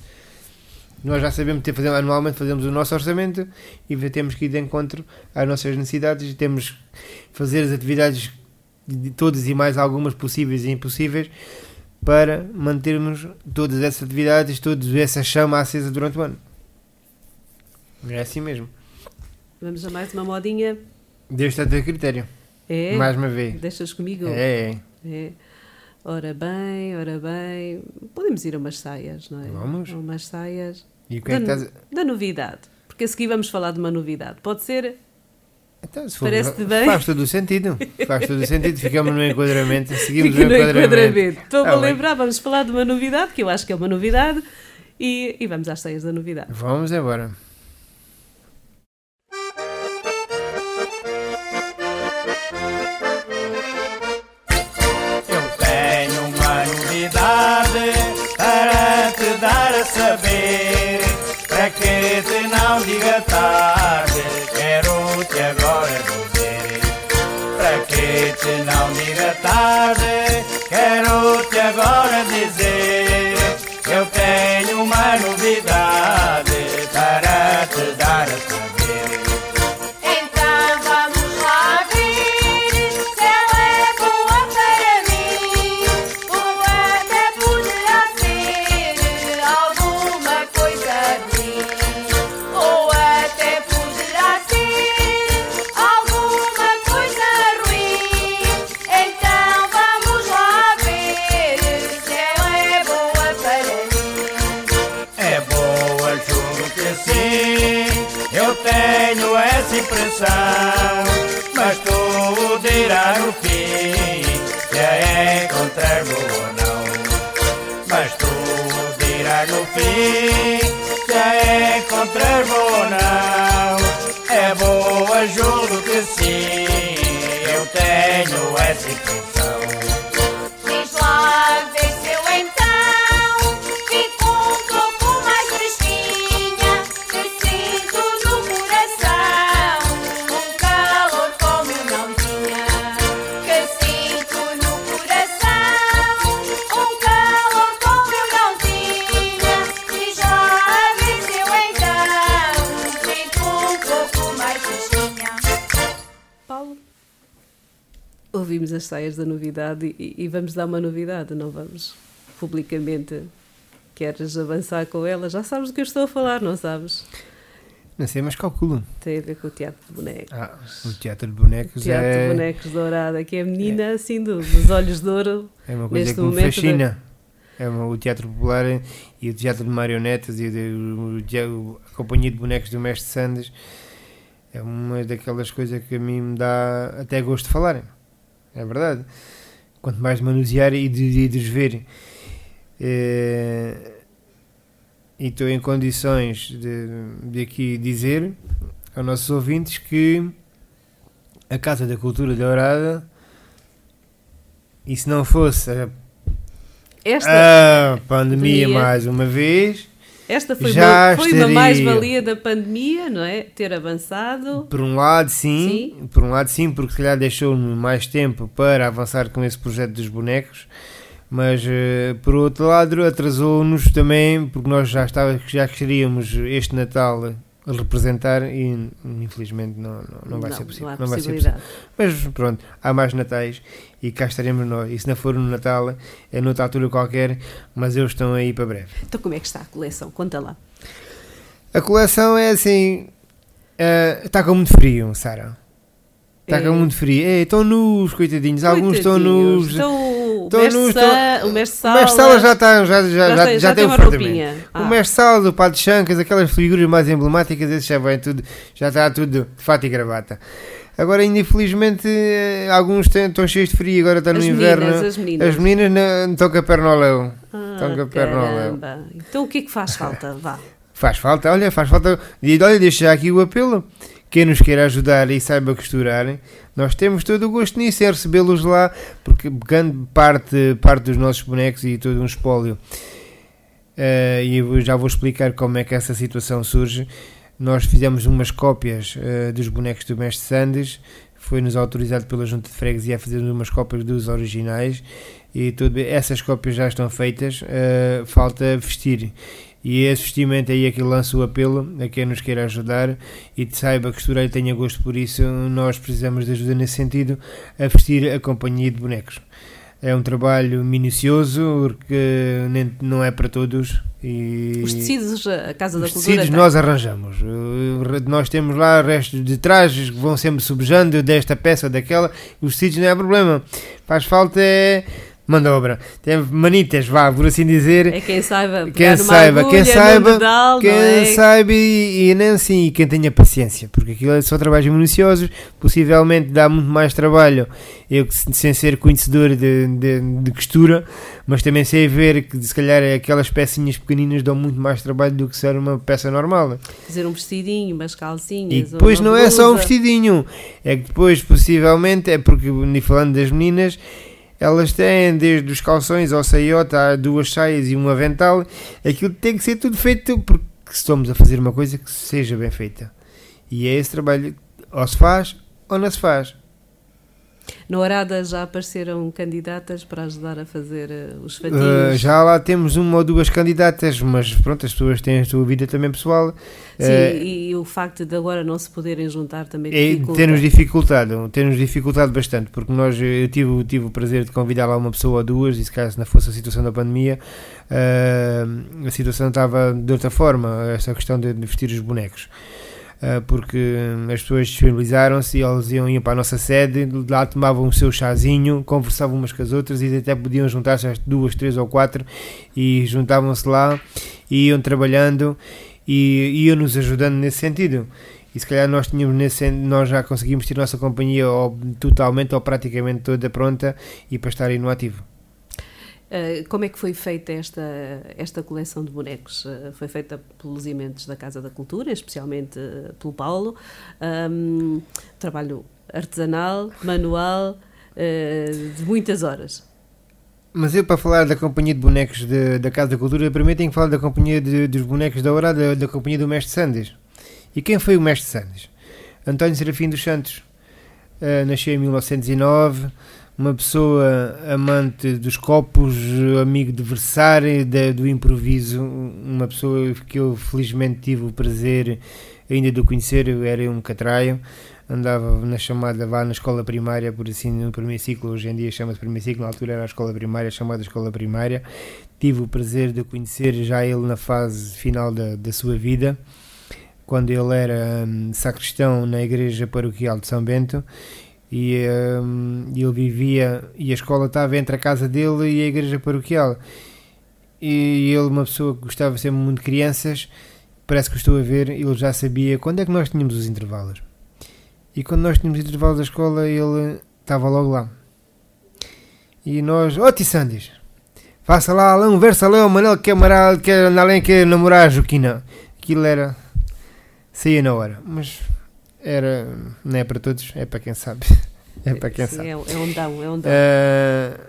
Nós já sabemos que fazer, anualmente fazemos o nosso orçamento e temos que ir de encontro às nossas necessidades e temos que fazer as atividades de todas e mais algumas possíveis e impossíveis para mantermos todas essas atividades, toda essa chama acesa durante o ano. É assim mesmo. Vamos a mais uma modinha. Deus está a critério. É? Mais uma vez. Deixas comigo? É, é. É. Ora bem, ora bem. Podemos ir a umas saias, não é? Vamos. A umas saias E o que é que da, estás. da novidade. Porque a seguir vamos falar de uma novidade. Pode ser? Então, Parece-te bem? Faz todo o sentido. Faz todo o sentido. Ficamos no enquadramento. Seguimos Fica no enquadramento. enquadramento. Estou-me Tá a bem. lembrar, vamos falar de uma novidade, que eu acho que é uma novidade, e, e vamos às ceias da novidade. Vamos embora. Saber. Para que te não diga tarde, quero-te agora dizer. Para que te não diga tarde, quero-te agora dizer. Eu tenho uma Netflix. Ouvimos as saias da novidade e, e vamos dar uma novidade, não vamos publicamente. Queres avançar com ela? Já sabes do que eu estou a falar, não sabes? Não sei, mas calculo. Tem a ver com o teatro de bonecos. Ah, o teatro de bonecos teatro é, de bonecos dourada, que é a menina assim do- dos olhos de ouro. é uma coisa que me fascina. É uma- o teatro popular e o teatro de marionetas e de- o, o- a companhia de bonecos do Mestre Sandes é uma daquelas coisas que a mim me dá até gosto de falar. É verdade. Quanto mais manusear e de, de, de os ver. É, e estou em condições de, de aqui dizer aos nossos ouvintes que a Casa da Cultura Dourada, e se não fosse a Esta, a pandemia pandemia. mais uma vez, esta foi, já uma, foi uma mais-valia da pandemia, não é? Ter avançado. por um lado sim, por um lado sim, porque se calhar deixou-me mais tempo para avançar com esse projeto dos bonecos, mas eh, por outro lado atrasou-nos também, porque nós já, estava, já queríamos este Natal representar e infelizmente não, não, não vai ser possível. Não não vai ser possível. Mas pronto, há mais natais e cá estaremos nós. E se não for no Natal, é noutra altura qualquer, mas eles estão aí para breve. Então, como é que está a coleção? Conta lá. A coleção é assim. eh, Está com muito frio, Sara. Está É. com muito frio. É, estão nus, coitadinhos. Alguns estão nus. O Estão nus, o mestre O Sala, mestre Sala já, já, já, já, tem- já, tem o uma roupinha. O Ah, mestre Sala, o Padre Chancas, aquelas figuras mais emblemáticas, esses já vem tudo, já está tudo de fato e gravata. Agora, ainda infelizmente, eh, alguns estão cheios de frio, agora está no as inverno. meninas, as meninas. As meninas não- estão com a perna ao leão. Ah, estão com a perna ao leão. caramba. Então, o que é que faz falta? Vá. Faz falta, olha, faz falta. E olha, deixo já aqui o apelo. Quem nos queira ajudar e saiba costurar, nós temos todo o gosto nisso, em recebê-los lá, porque grande parte, parte dos nossos bonecos e todo um espólio. eh, e eu já vou explicar como é que essa situação surge. Nós fizemos umas cópias eh, dos bonecos do Mestre Sandes, foi-nos autorizado pela Junta de Freguesia a fazer umas cópias dos originais e tudo, essas cópias já estão feitas, eh, falta vestir. E esse vestimento aí é que lança o apelo a quem nos queira ajudar e te saiba costureiro tenha gosto por isso, nós precisamos de ajuda nesse sentido a vestir a companhia de bonecos. É um trabalho minucioso porque nem, não é para todos. E Os tecidos, a Casa da os Cultura. tecidos tem. nós arranjamos. Nós temos lá restos de trajes que vão sempre subjando desta peça daquela. Os tecidos não é problema. Faz falta é mão de obra. Tem manitas, vá, por assim dizer. É quem saiba, Quem saiba, agulha, quem saiba, dedal, quem é? saiba e, e nem assim, e quem tenha paciência, porque aquilo é só trabalhos minuciosos, possivelmente dá muito mais trabalho, eu sem ser conhecedor de, de, de costura, mas também sei ver que se calhar aquelas pecinhas pequeninas dão muito mais trabalho do que ser uma peça normal. Fazer um vestidinho, umas calcinhas. E depois não é só um blusa. vestidinho, é que depois possivelmente, é porque falando das meninas, elas têm desde os calções ao saiota, há duas saias e um avental, aquilo tem que ser tudo feito porque estamos a fazer uma coisa que seja bem feita. E é esse trabalho, ou se faz ou não se faz. Na Horada já apareceram candidatas para ajudar a fazer eh, os Uh, fatinhos. já lá temos uma ou duas candidatas, mas pronto, as pessoas têm a sua vida também pessoal. Sim, Uh, e o facto de agora não se poderem juntar também dificulta. tem-nos dificultado, tem-nos dificultado bastante, porque nós, eh, eu tive, tive o prazer de convidar lá uma pessoa ou duas, e se caso não fosse a situação da pandemia, a situação estava de outra forma, essa questão de vestir os bonecos. Ah, porque as pessoas disponibilizaram-se e elas iam, iam para a nossa sede, lá tomavam o seu chazinho, conversavam umas com as outras e até podiam juntar-se às duas, três ou quatro e juntavam-se lá e iam trabalhando e iam nos ajudando nesse sentido. E se calhar nós tínhamos nesse nós já conseguimos ter a nossa companhia ou, totalmente ou praticamente toda pronta e para estar aí no ativo. Eh, como é que foi feita esta, esta coleção de bonecos? Eh, foi feita pelos elementos da Casa da Cultura, especialmente eh, pelo Paulo. Ahm, trabalho artesanal, manual, de muitas horas. Mas eu, para falar da companhia de bonecos de- da Casa da Cultura, primeiro tenho que falar da companhia de- dos bonecos da hora, da, da companhia do Mestre Sandes. E quem foi o Mestre Sandes? António Serafim dos Santos. Nasceu em 1909, uma pessoa amante dos copos, amigo de versar, da- do improviso, uma pessoa que eu felizmente tive o prazer ainda de conhecer, eu era um catraio, andava na chamada, vá na escola primária, por assim, no primeiro ciclo, hoje em dia chama-se primeiro ciclo, na altura era a escola primária, chamada escola primária, tive o prazer de conhecer já ele na fase final da, da sua vida, quando ele era hum, sacristão na igreja paroquial de São Bento, e hum, ele vivia, e a escola estava entre a casa dele e a igreja paroquial, e ele, uma pessoa que gostava sempre muito de crianças, parece que estou a ver, ele já sabia quando é que nós tínhamos os intervalos. E quando nós tínhamos intervalos da escola, ele estava logo lá. E nós, ó oh, Tissandis, faça lá, um verso lá, o Manel quer, marar, quer andar além, quer namorar a Joaquina. Aquilo era, saía na hora, mas era, não é para todos, é para quem sabe. É para quem Sim, sabe. É, é um dão, é um dão. Eh,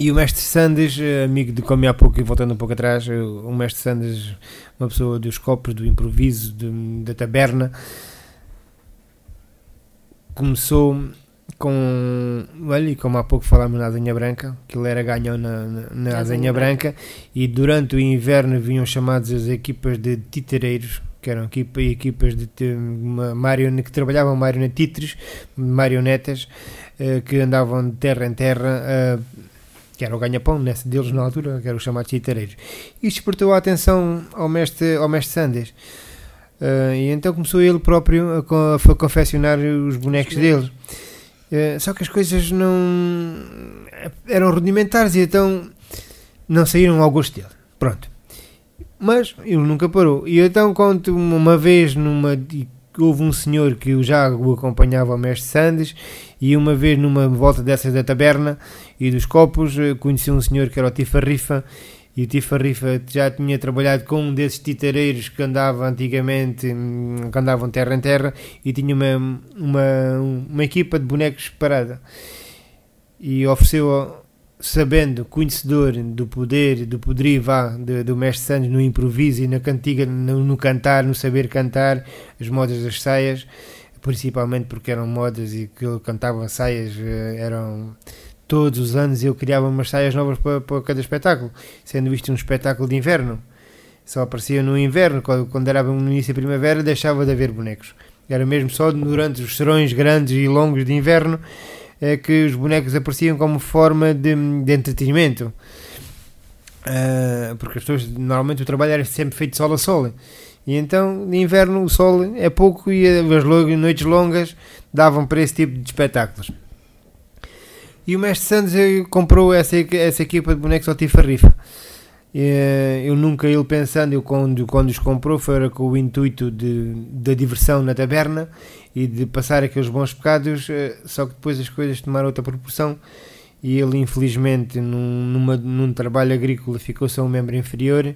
e o mestre Sandes, amigo de como há pouco e voltando um pouco atrás, o mestre Sandes, uma pessoa dos copos, do improviso, de- da taberna, começou com, olha, e como há pouco falámos na Azenha Branca, que ele era ganhão na, na, na Azenha Azenha Branca, e durante o inverno vinham chamados as equipas de titareiros, que eram equipa, equipas de te- uma marione, que trabalhavam marionetitres, marionetas, eh, que andavam de terra em terra, eh, que era o ganha-pão nesse deles na altura, que eram os chamados titareiros. Isto despertou a atenção ao mestre, ao mestre Sandes. Eh, e então começou ele próprio a, co- a confeccionar os bonecos Os dele. Eh, só que as coisas não eram rudimentares e então não saíram ao gosto dele. Pronto. Mas ele nunca parou. E então conto uma vez numa houve um senhor que eu já o acompanhava ao mestre Sandes e uma vez numa volta dessas da taberna e dos copos eh, conheci um senhor que era o Tifarrifa e o Tifarrifa já tinha trabalhado com um desses titareiros que andava antigamente hum, que andavam terra em terra e tinha uma, uma, uma equipa de bonecos parada e ofereceu sabendo, conhecedor do poder, do poderio vá, de- do mestre Santos no improviso e na cantiga, no, no cantar, no saber cantar, as modas das saias, principalmente porque eram modas e que ele cantava saias, eh, eram todos os anos eu criava umas saias novas para, para cada espetáculo, sendo isto um espetáculo de inverno. Só aparecia no inverno, quando, quando era no início da primavera, deixava de haver bonecos. Era mesmo só durante os serões grandes e longos de inverno é que os bonecos apareciam como forma de, de entretenimento. Ah, porque as pessoas, normalmente o trabalho era sempre feito sol a sol. E então, no inverno, o sol é pouco e as noites longas davam para esse tipo de espetáculos. E o Mestre Santos eh, comprou essa, essa equipa de bonecos ao Tifarrifa. Eh, Eu nunca ele pensando, eu quando, quando os comprou foi com o intuito de, da diversão na taberna e de passar aqueles bons pecados, eh, só que depois as coisas tomaram outra proporção e ele infelizmente num, numa- num trabalho agrícola ficou só um membro inferior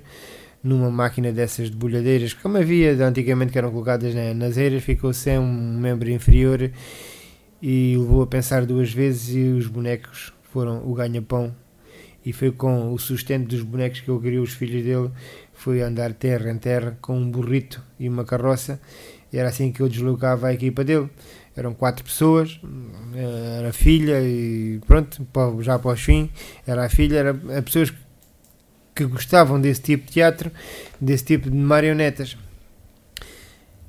numa máquina dessas de bolhadeiras, como havia antigamente que eram colocadas na- nas eiras, ficou sem um membro inferior e levou a pensar duas vezes e os bonecos foram o ganha-pão. E foi com o sustento dos bonecos que ele criou os filhos dele foi andar terra em terra com um burrito e uma carroça e era assim que eu deslocava a equipa dele. Eram quatro pessoas era a filha e pronto já o fim era a filha era a pessoas que gostavam desse tipo de teatro desse tipo de marionetas.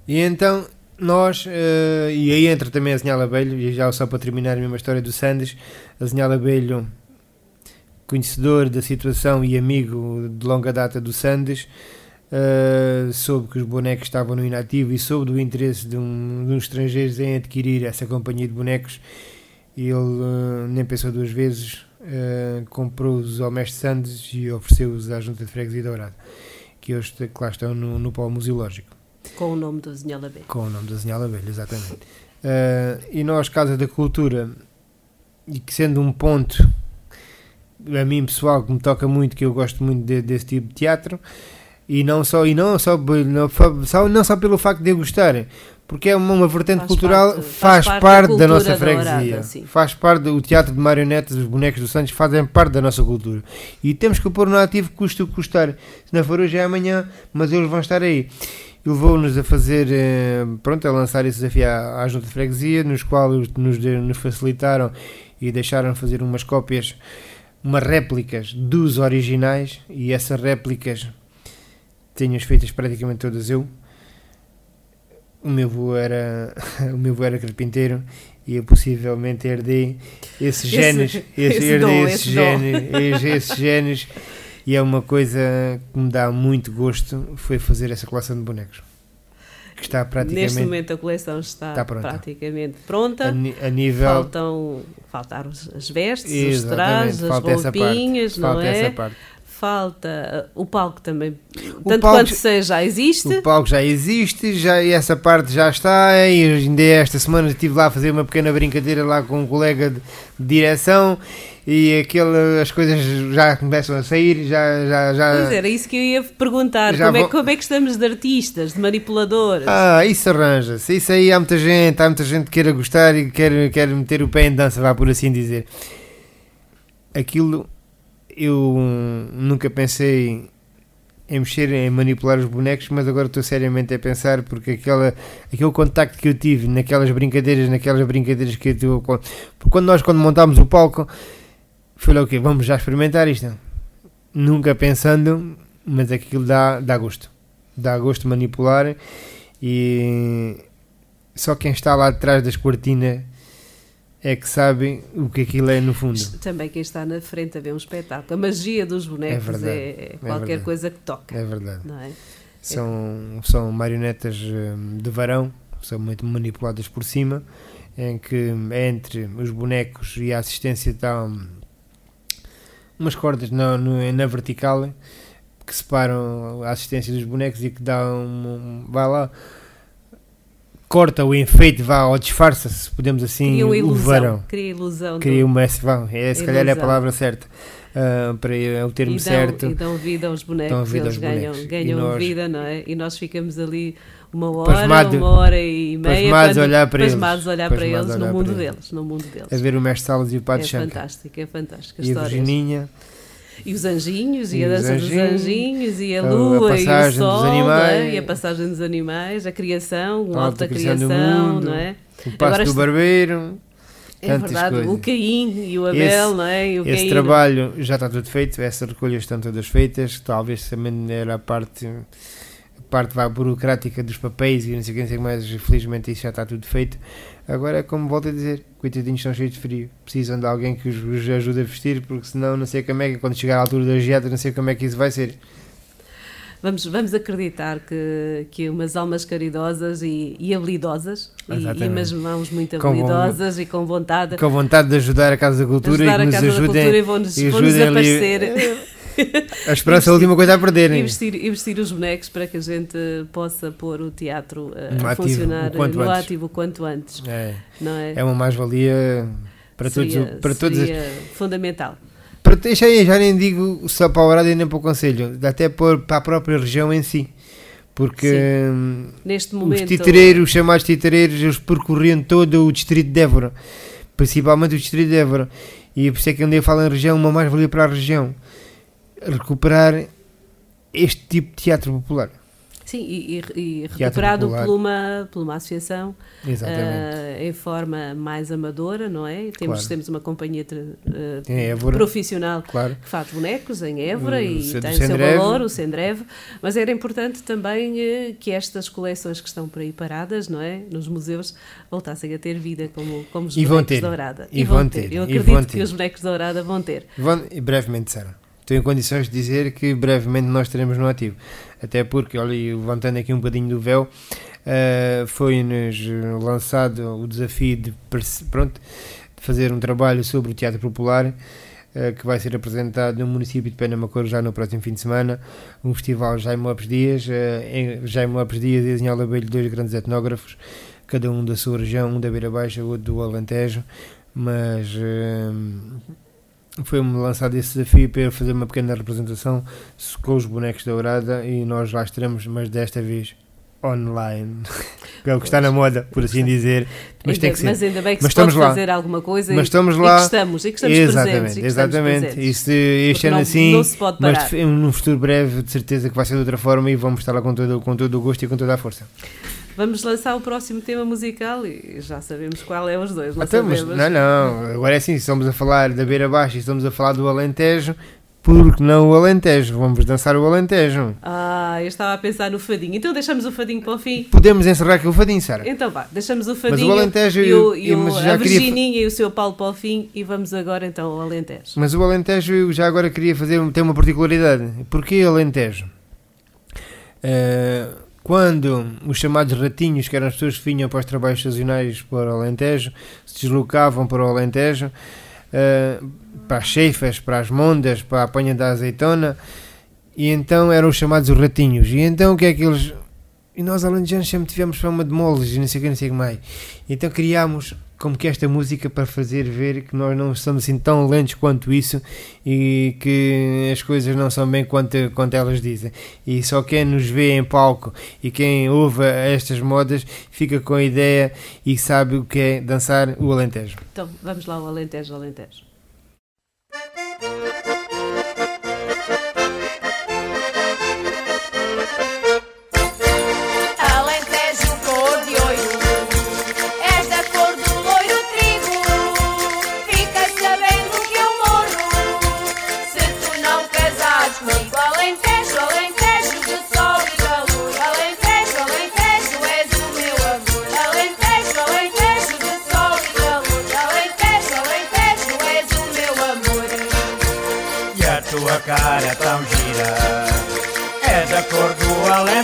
E então nós, eh, e aí entra também a Zinhala Abelho, e já só para terminar a mesma história do Sandes, a Zinhala Abelho, conhecedor da situação e amigo de longa data do Sandes, eh, soube que os bonecos estavam no inativo e soube do interesse de, um, de uns estrangeiros em adquirir essa companhia de bonecos, e ele eh, nem pensou duas vezes, eh, comprou-os ao mestre Sandes e ofereceu-os à Junta de Freguesia Dourada, que hoje que lá estão no, no museológico. Com o nome do Zinhala B. Com o nome da Zinhala Abelha, exatamente. E nós, Casa da Cultura, e que sendo um ponto, a mim pessoal, que me toca muito, que eu gosto muito de- desse tipo de teatro, e não só, e não só, não, só, não só pelo facto de eu gostar, porque é uma, uma vertente Faz cultural, parte- faz, parte parte, da da, nossa freguesia, faz parte do teatro de marionetas, os bonecos do Santos fazem parte da nossa cultura, e temos que pôr no ativo, custe o custar, se não for hoje é amanhã, mas eles vão estar aí. E levou-nos a fazer, eh, pronto, a lançar esse desafio à, à Junta de Freguesia, nos quais nos, nos facilitaram e deixaram fazer umas cópias, umas réplicas dos originais, e essas réplicas tenho-as feitas praticamente todas eu. O meu avô era, o meu avô era carpinteiro e eu possivelmente herdei esses Esse- genes, esse, esse herdei esses esse genes, esses- esses genes e é uma coisa que me dá muito gosto foi fazer essa coleção de bonecos que está Neste praticamente momento a coleção está, Está pronta. praticamente a, pronta. ni- a nível Faltam, faltaram os- as vestes, os Exatamente, trajes, as roupinhas, não é? Falta uh, o palco também. O Tanto palco- quanto seja, já existe. O palco já existe, já, e essa parte já está. E ainda esta semana estive lá a fazer uma pequena brincadeira lá com um colega de, de direção e aquele, as coisas já começam a sair. Já, já, já... Pois era isso que eu ia perguntar. Como é, como é que estamos de artistas, de manipuladores? Ah, isso arranja-se. Isso aí há muita gente, há muita gente que queira gostar e que quer, quer meter o pé em dança, vá por assim dizer. Aquilo eu nunca pensei em mexer, em manipular os bonecos, mas agora estou seriamente a pensar porque aquela, aquele contacto que eu tive naquelas brincadeiras, naquelas brincadeiras que eu tive, porque quando nós quando montámos o palco foi lá o quê? Vamos já experimentar isto. Nunca pensando, mas aquilo dá, dá gosto. Dá gosto manipular e só quem está lá atrás das cortinas é que sabe o que aquilo é no fundo. Também quem está na frente a ver um espetáculo. A magia dos bonecos é, verdade, é qualquer verdade. coisa que toca. É verdade. É? São, são marionetas hum, de varão, são muito manipuladas por cima, em que entre os bonecos e a assistência estão umas cordas na, na vertical que separam a assistência dos bonecos e que dão vai lá corta o enfeite, vá ou disfarça, se podemos assim, Cria uma o ilusão. varão. Cria ilusão. Cria uma, vá, é, se calhar é a Ilusão. palavra certa, ah, para é o termo e dão, certo. e dão vida aos bonecos, Dão vida eles ganham, bonecos. ganham nós- vida, não é? E nós ficamos ali uma hora, Pasmado- uma hora e meia pasmados a olhar para eles. pasmados a olhar para eles no mundo eles. deles, no mundo deles. a ver o mestre Salas e o É Padre Chanca. fantástico, é fantástico. a E a história. Virgininha, E os anjinhos, e, E a dança dos anjinhos, anjinhos, e a a- a lua, e o sol, não é? animais. e a passagem dos animais, a criação, o alto da alta criação criação, mundo. não é? o passo Agora do barbeiro. É verdade, coisas. o Caim e o Abel, Esse- não é? E o Esse Caim, trabalho já está tudo feito, essas recolhas estão todas feitas, talvez também era a parte, parte vá, burocrática dos papéis e não sei o que, mais, felizmente isso já está tudo feito. Agora é como volto a dizer, coitadinhos estão cheios de frio, precisam de alguém que os, os ajude a vestir, porque senão não sei como é que quando chegar à altura da geada, não sei como é que isso vai ser. Vamos, vamos acreditar que, que umas almas caridosas e, e habilidosas e, e umas mãos muito Com habilidosas e com vontade Com vontade de ajudar a Casa da Cultura e que nos Casa da ajudem, Cultura e vão-nos ali- aparecer A esperança é a última coisa a perder. e vestir, e vestir os bonecos para que a gente possa pôr o teatro eh, No a ativo, funcionar o quanto no antes. ativo o quanto antes, É, não é? é uma mais-valia para todos. Seria- para todos fundamental. para, já, já nem digo só para o Orado e nem para o Conselho, até para a própria região em si. Porque hum, Neste os momento, titareiros, os chamados titareiros, eles percorriam todo o distrito de Évora, principalmente o distrito de Évora. E por isso é que quando eu falo em região, uma mais-valia para a região. Recuperar este tipo de teatro popular. sim, e, e- e recuperado popular. por uma, por uma associação eh, em forma mais amadora, não é? Temos, Claro. temos uma companhia Évora. profissional Claro. que faz bonecos em Évora O e tem o seu valor, o Sendreve, mas era importante também eh, que estas coleções que estão por aí paradas, não é? Nos museus, voltassem a ter vida como, como os E bonecos ter. da Dourada. E vão ter. Eu E acredito que ter. os bonecos da Dourada vão ter. Vão, e brevemente, Sara. Estou em condições de dizer que brevemente nós teremos no ativo. Até porque, olha, levantando aqui um bocadinho do véu, eh, foi-nos eh, lançado o desafio de, pronto, de fazer um trabalho sobre o teatro popular eh, que vai ser apresentado no município de Penamacor já no próximo fim de semana. Um festival Jaime Lopes Dias, em Jaime Lopes Dias e Azinhal Abelho, dois grandes etnógrafos, cada um da sua região, um da Beira Baixa, outro do Alentejo, mas foi-me lançado esse desafio para eu fazer uma pequena representação com os bonecos da Dourada e nós lá estaremos, mas desta vez online, que é o que está na moda, por assim dizer, mas Ainda- tem que ser. mas ainda bem que Mas se pode estamos lá. fazer alguma coisa Mas e, estamos e lá. que estamos, e que estamos presentes. exatamente, e que estamos exatamente. presentes. Isso, este ano assim, não se pode mas parar. de- num futuro breve, de certeza que vai ser de outra forma e vamos estar lá com todo, com todo o gosto e com toda a força. Vamos lançar o próximo tema musical e já sabemos qual é os dois, não mas- sabemos. não, não, agora é assim, estamos a falar da Beira Baixa e estamos a falar do Alentejo, porque não o Alentejo? Vamos dançar o Alentejo. Ah, eu estava a pensar no fadinho. Então deixamos o fadinho para o fim. Podemos encerrar aqui o fadinho, Sara. Então vá, deixamos o Mas fadinho o Alentejo e, o, e o- mas já a queria Virgininha e o seu Paulo para o fim e vamos agora então ao Alentejo. Mas o Alentejo eu já agora queria fazer ter uma particularidade. Porquê Alentejo? Eh, quando os chamados ratinhos, que eram as pessoas que vinham para os trabalhos sazonais para o Alentejo, se deslocavam para o Alentejo, eh, para as cheifas, para as mondas, para a apanha da azeitona, e então eram os chamados os ratinhos. E então o que é que eles. E nós alentejanos sempre tivemos fama de moles e não sei o que, não sei o que mais. Então criámos como que esta música para fazer ver que nós não somos assim tão lentos quanto isso e que as coisas não são bem quanto, quanto elas dizem. E só quem nos vê em palco e quem ouve estas modas fica com a ideia e sabe o que é dançar o Alentejo. Então vamos lá ao Alentejo, Alentejo.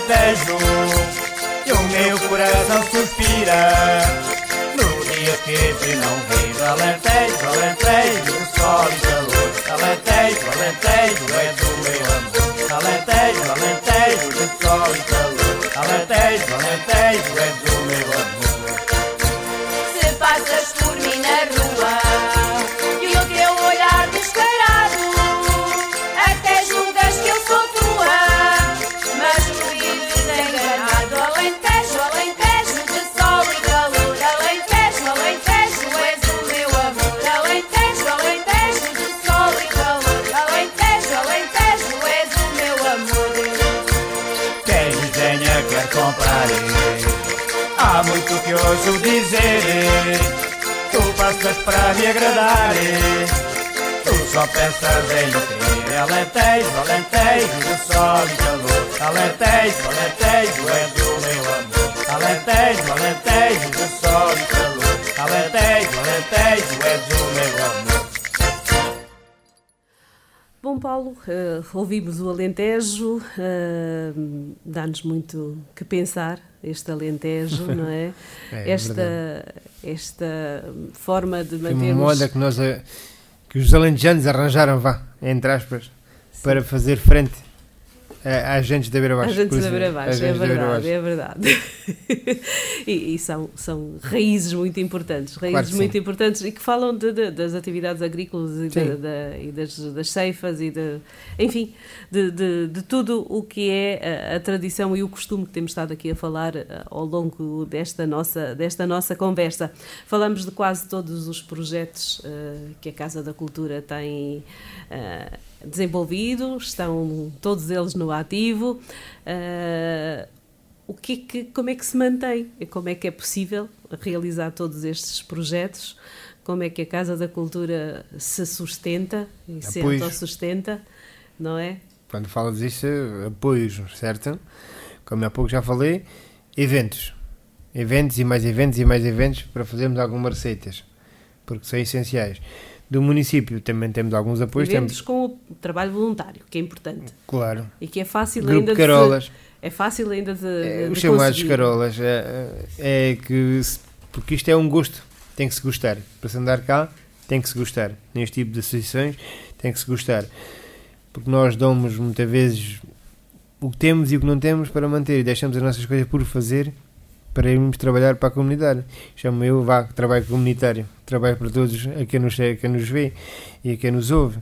Do Alentejo E o meu coração suspira. No dia que te não vejo Alentejo, Alentejo, sol e calor Alentejo, Alentejo, é do meu amor. Alentejo, Alentejo, de sol e calor Alentejo, Alentejo, é do para me agradar. Tu só pensas em ter Alentejo, Alentejo de sol e calor Alentejo, Alentejo é do meu amor. Alentejo, Alentejo de sol e calor Alentejo, Alentejo é do meu amor Bom, Paulo, eh, ouvimos o Alentejo, eh, dá-nos muito que pensar, este Alentejo, não é? É, esta, esta forma de Foi uma moda que nós eh, que os alentejanos arranjaram, vá, entre aspas, para fazer frente a- às gentes da Beira Baixa. A gente por da Beira Baixa, é verdade, é verdade. e e são, são raízes muito importantes, raízes Claro muito sim. importantes e que falam de- de- das atividades agrícolas e, da- e das, das ceifas e de, enfim, de, de- de tudo o que é a, a tradição e o costume que temos estado aqui a falar eh, ao longo desta nossa, desta nossa conversa. Falamos de quase todos os projetos eh, que a Casa da Cultura tem eh, desenvolvido, estão todos eles no ativo. Eh, o que é que, como é que se mantém? E Como é que é possível realizar todos estes projetos? Como é que a Casa da Cultura se sustenta e se Apoios. autossustenta, não é? Quando falas disso, apoios, certo? Como há pouco já falei, eventos. Eventos e mais eventos e mais eventos para fazermos algumas receitas, porque são essenciais. Do município. Também temos alguns apoios, Eventos temos, com o trabalho voluntário, que é importante. Claro, e que é fácil grupo ainda carolas, de é fácil ainda de, é, de os chamados carolas, é, é que, se- porque isto é um gosto, tem que se gostar. Para se andar cá, tem que se gostar. Neste tipo de associações, tem que se gostar. Porque nós damos muitas vezes o que temos e o que não temos para manter. E deixamos as nossas coisas por fazer para irmos trabalhar para a comunidade. Chamo eu, vá, trabalho comunitário. Trabalho para todos a quem nos, a quem nos vê e a quem nos ouve.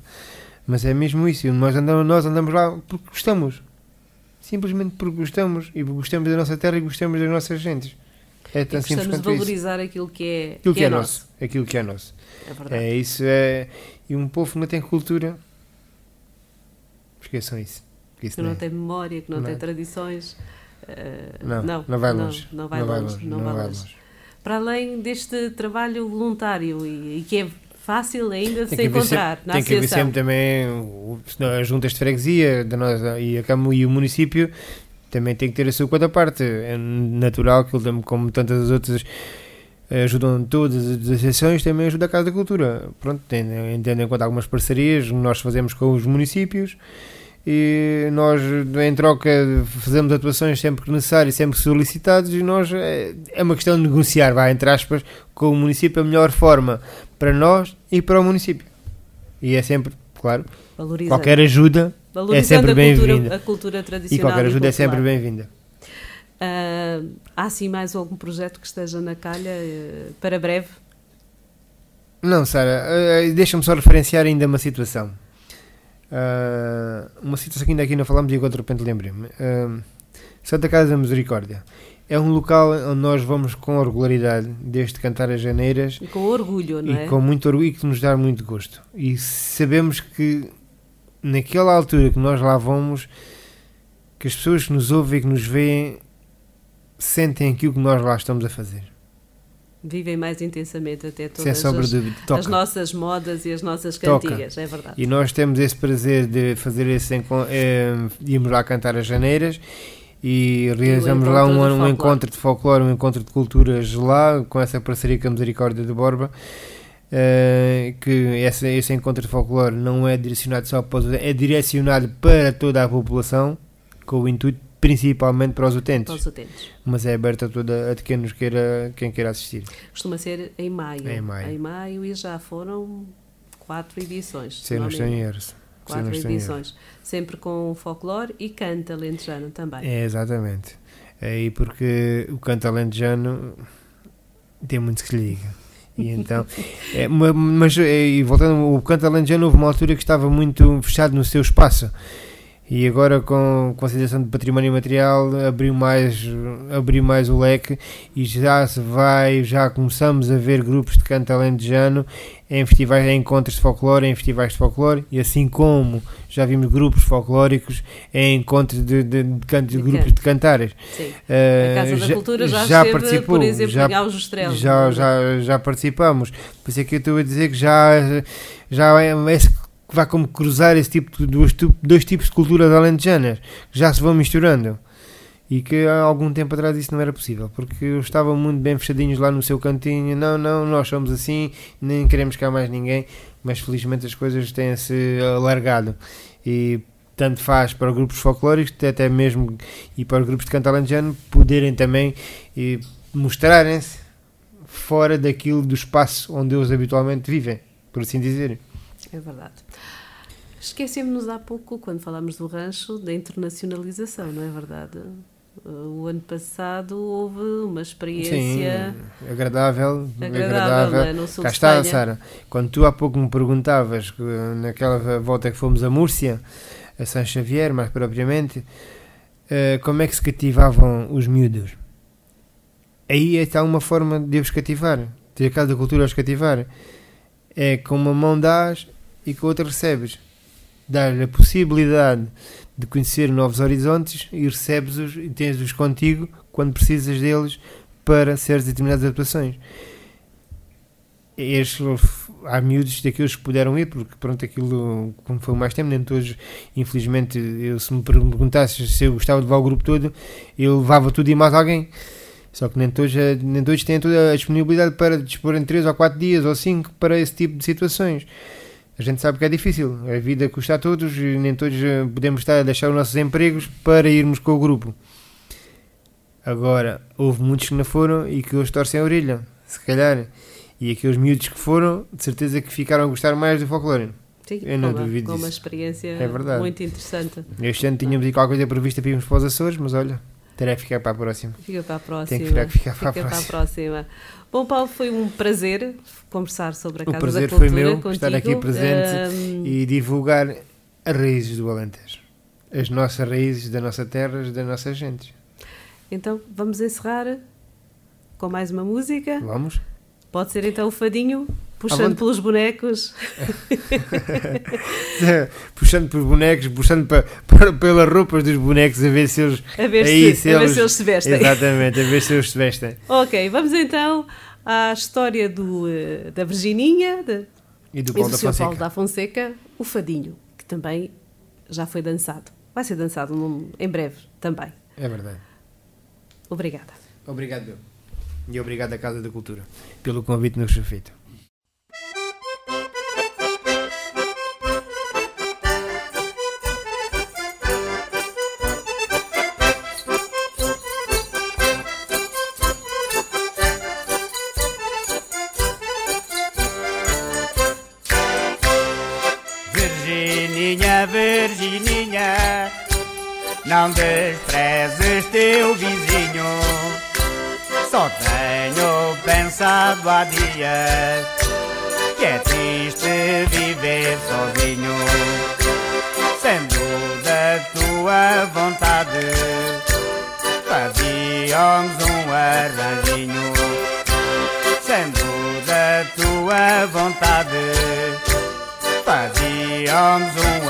Mas é mesmo isso. Nós andamos, nós andamos lá porque gostamos. Simplesmente porque gostamos. E gostamos da nossa terra e gostamos das nossas gentes. É E tão simples gostamos de quanto isso. valorizar aquilo que é, Aquilo que é nosso. Aquilo que é nosso. É verdade. É isso. É... E um povo que não tem cultura. Esqueçam isso. Que isso que não é. tem memória, que não, Não tem é. tradições. Eh, Não, não, não vai longe. Não, vai longe, não vai longe. Para além deste trabalho voluntário e, e que é fácil ainda se Tem haver encontrar sempre, na tem que haver sempre também o- as juntas de freguesia da nossa, e, a e o município também tem que ter a sua parte. É natural que ele, como tantas as outras ajudam todas as associações, também ajuda a Casa da Cultura. Pronto, tem, tendo em conta algumas parcerias que nós fazemos com os municípios e nós em troca fazemos atuações sempre que necessário, sempre que solicitados e nós é, é uma questão de negociar, vai entre aspas, com o município a melhor forma para nós e para o município. E é sempre, claro, qualquer ajuda valorizando sempre bem-vinda. a cultura e tradicional. qualquer ajuda é popular. sempre bem-vinda. Ah, há sim mais algum projeto que esteja na calha eh, para breve? Não, Sara, eh, deixa-me só referenciar ainda uma situação. Ah, uma situação que ainda aqui não falamos e agora de repente lembrei-me. Ah, Santa Casa da Misericórdia é um local onde nós vamos com regularidade, desde cantar as janeiras E com orgulho, não é? e com muito orgulho e que nos dá muito gosto. E sabemos que naquela altura que nós lá vamos, que as pessoas que nos ouvem e que nos veem sentem aquilo que nós lá estamos a fazer. Vivem mais intensamente até Sem todas as. Toca. as nossas modas e as nossas Toca. cantigas, é verdade. E nós temos esse prazer de fazer esse encontro, irmos lá cantar as janeiras e realizamos lá um, um encontro de folclore, um encontro de culturas lá, com essa parceria com a Misericórdia de Borba. eh, que esse, esse encontro de folclore não é direcionado só para os é direcionado para toda a população, com o intuito principalmente para os utentes, Para os utentes. mas é aberto a, toda, a quem, nos queira, quem queira assistir. Costuma ser em maio. Em maio. e já foram quatro edições. Se eu não estou em erro. Quatro em edições. Sempre com folclore e canta lentejano também. É, exatamente. É aí porque o canto alentejano tem muito que se lhe diga. E então, é, ma- mas é, e voltando, o canto alentejano houve uma altura que estava muito fechado no seu espaço. E agora com consideração de património material abriu mais, abriu mais o leque e já se vai, já começamos a ver grupos de canto alentejano em festivais, em encontros de folclore, em festivais de folclore, e assim como já vimos grupos folclóricos em encontros de, de, de, canto- de De grupos canto. de cantares. Sim. Eh, A Casa da Cultura já, esteve, participou, por exemplo, já, já, já, já participamos. Por isso é que eu estou a dizer que já, já é, é que vai como cruzar esse tipo de dois, dois tipos de culturas alentejanas, que já se vão misturando. E que há algum tempo atrás isso não era possível, porque estavam muito bem fechadinhos lá no seu cantinho. Não, não, nós somos assim, nem queremos cá mais ninguém. Mas felizmente as coisas têm-se alargado. E tanto faz para grupos folclóricos, até mesmo e para os grupos de canto alentejano, poderem também eh, mostrarem-se fora daquilo do espaço onde eles habitualmente vivem, por assim dizer. É verdade. Esquecemos-nos há pouco, quando falámos do rancho, da internacionalização, não é verdade? O ano passado houve uma experiência Sim, agradável, agradável, agradável. é? sul Cá está. Sara. Quando tu há pouco me perguntavas, que, naquela volta que fomos a Múrcia, a São Xavier, mais propriamente, eh, como é que se cativavam os miúdos? Aí está uma forma de os cativar, de Casa da Cultura os cativar. É com uma mão dás e com outra recebes. Dar-lhe a possibilidade de conhecer novos horizontes e recebes-os e tens-os contigo quando precisas deles para certas determinadas atuações. Estes, há miúdos daqueles que puderam ir, porque pronto, aquilo, como foi mais tempo, nem todos, infelizmente, eu, se me perguntasses se eu gostava de levar o grupo todo, eu levava tudo e mais alguém. Só que nem todos, eh, nem todos têm toda a disponibilidade para dispor em 3 ou 4 dias ou 5 para esse tipo de situações. A gente sabe que é difícil, a vida custa a todos e nem todos eh, podemos estar a deixar os nossos empregos para irmos com o grupo. Agora, houve muitos que não foram e que hoje torcem a orelha, se calhar. E aqueles miúdos que foram, de certeza que ficaram a gostar mais do folclore. Sim, Eu não duvido com uma experiência É muito interessante. Este ano tínhamos aí qualquer coisa prevista para irmos para os Açores, mas olha, terá que ficar para a próxima. Fica para a próxima. Tem que ficar, ficar para a Fica próxima. próxima. Bom, Paulo, foi um prazer conversar sobre a O Casa prazer da foi Cultura meu, contigo. estar aqui presente Ahm, E divulgar as raízes do Alentejo. As nossas raízes da nossa terra, da nossa gente. Então, vamos encerrar com mais uma música. Vamos? Pode ser então o fadinho, puxando vontade. pelos bonecos. puxando pelos bonecos, puxando pa, pa- pelas roupas dos bonecos, a ver se eles. A ver, Aí, se, a ver se eles se vestem. Exatamente, a ver se eles se vestem. Ok, vamos então à história do, eh, da Virgininha de, E do e Paulo do da Sr. Paulo Fonseca. da Fonseca, o fadinho, que também já foi dançado. Vai ser dançado num- em breve também. É verdade. Obrigada. Obrigado. E obrigado à Casa da Cultura pelo convite nos foi feito. Não desprezes teu vizinho. Só tenho pensado há dias que é triste viver sozinho. Sendo da tua vontade, fazíamos um arranjinho. Sendo da tua vontade, fazíamos um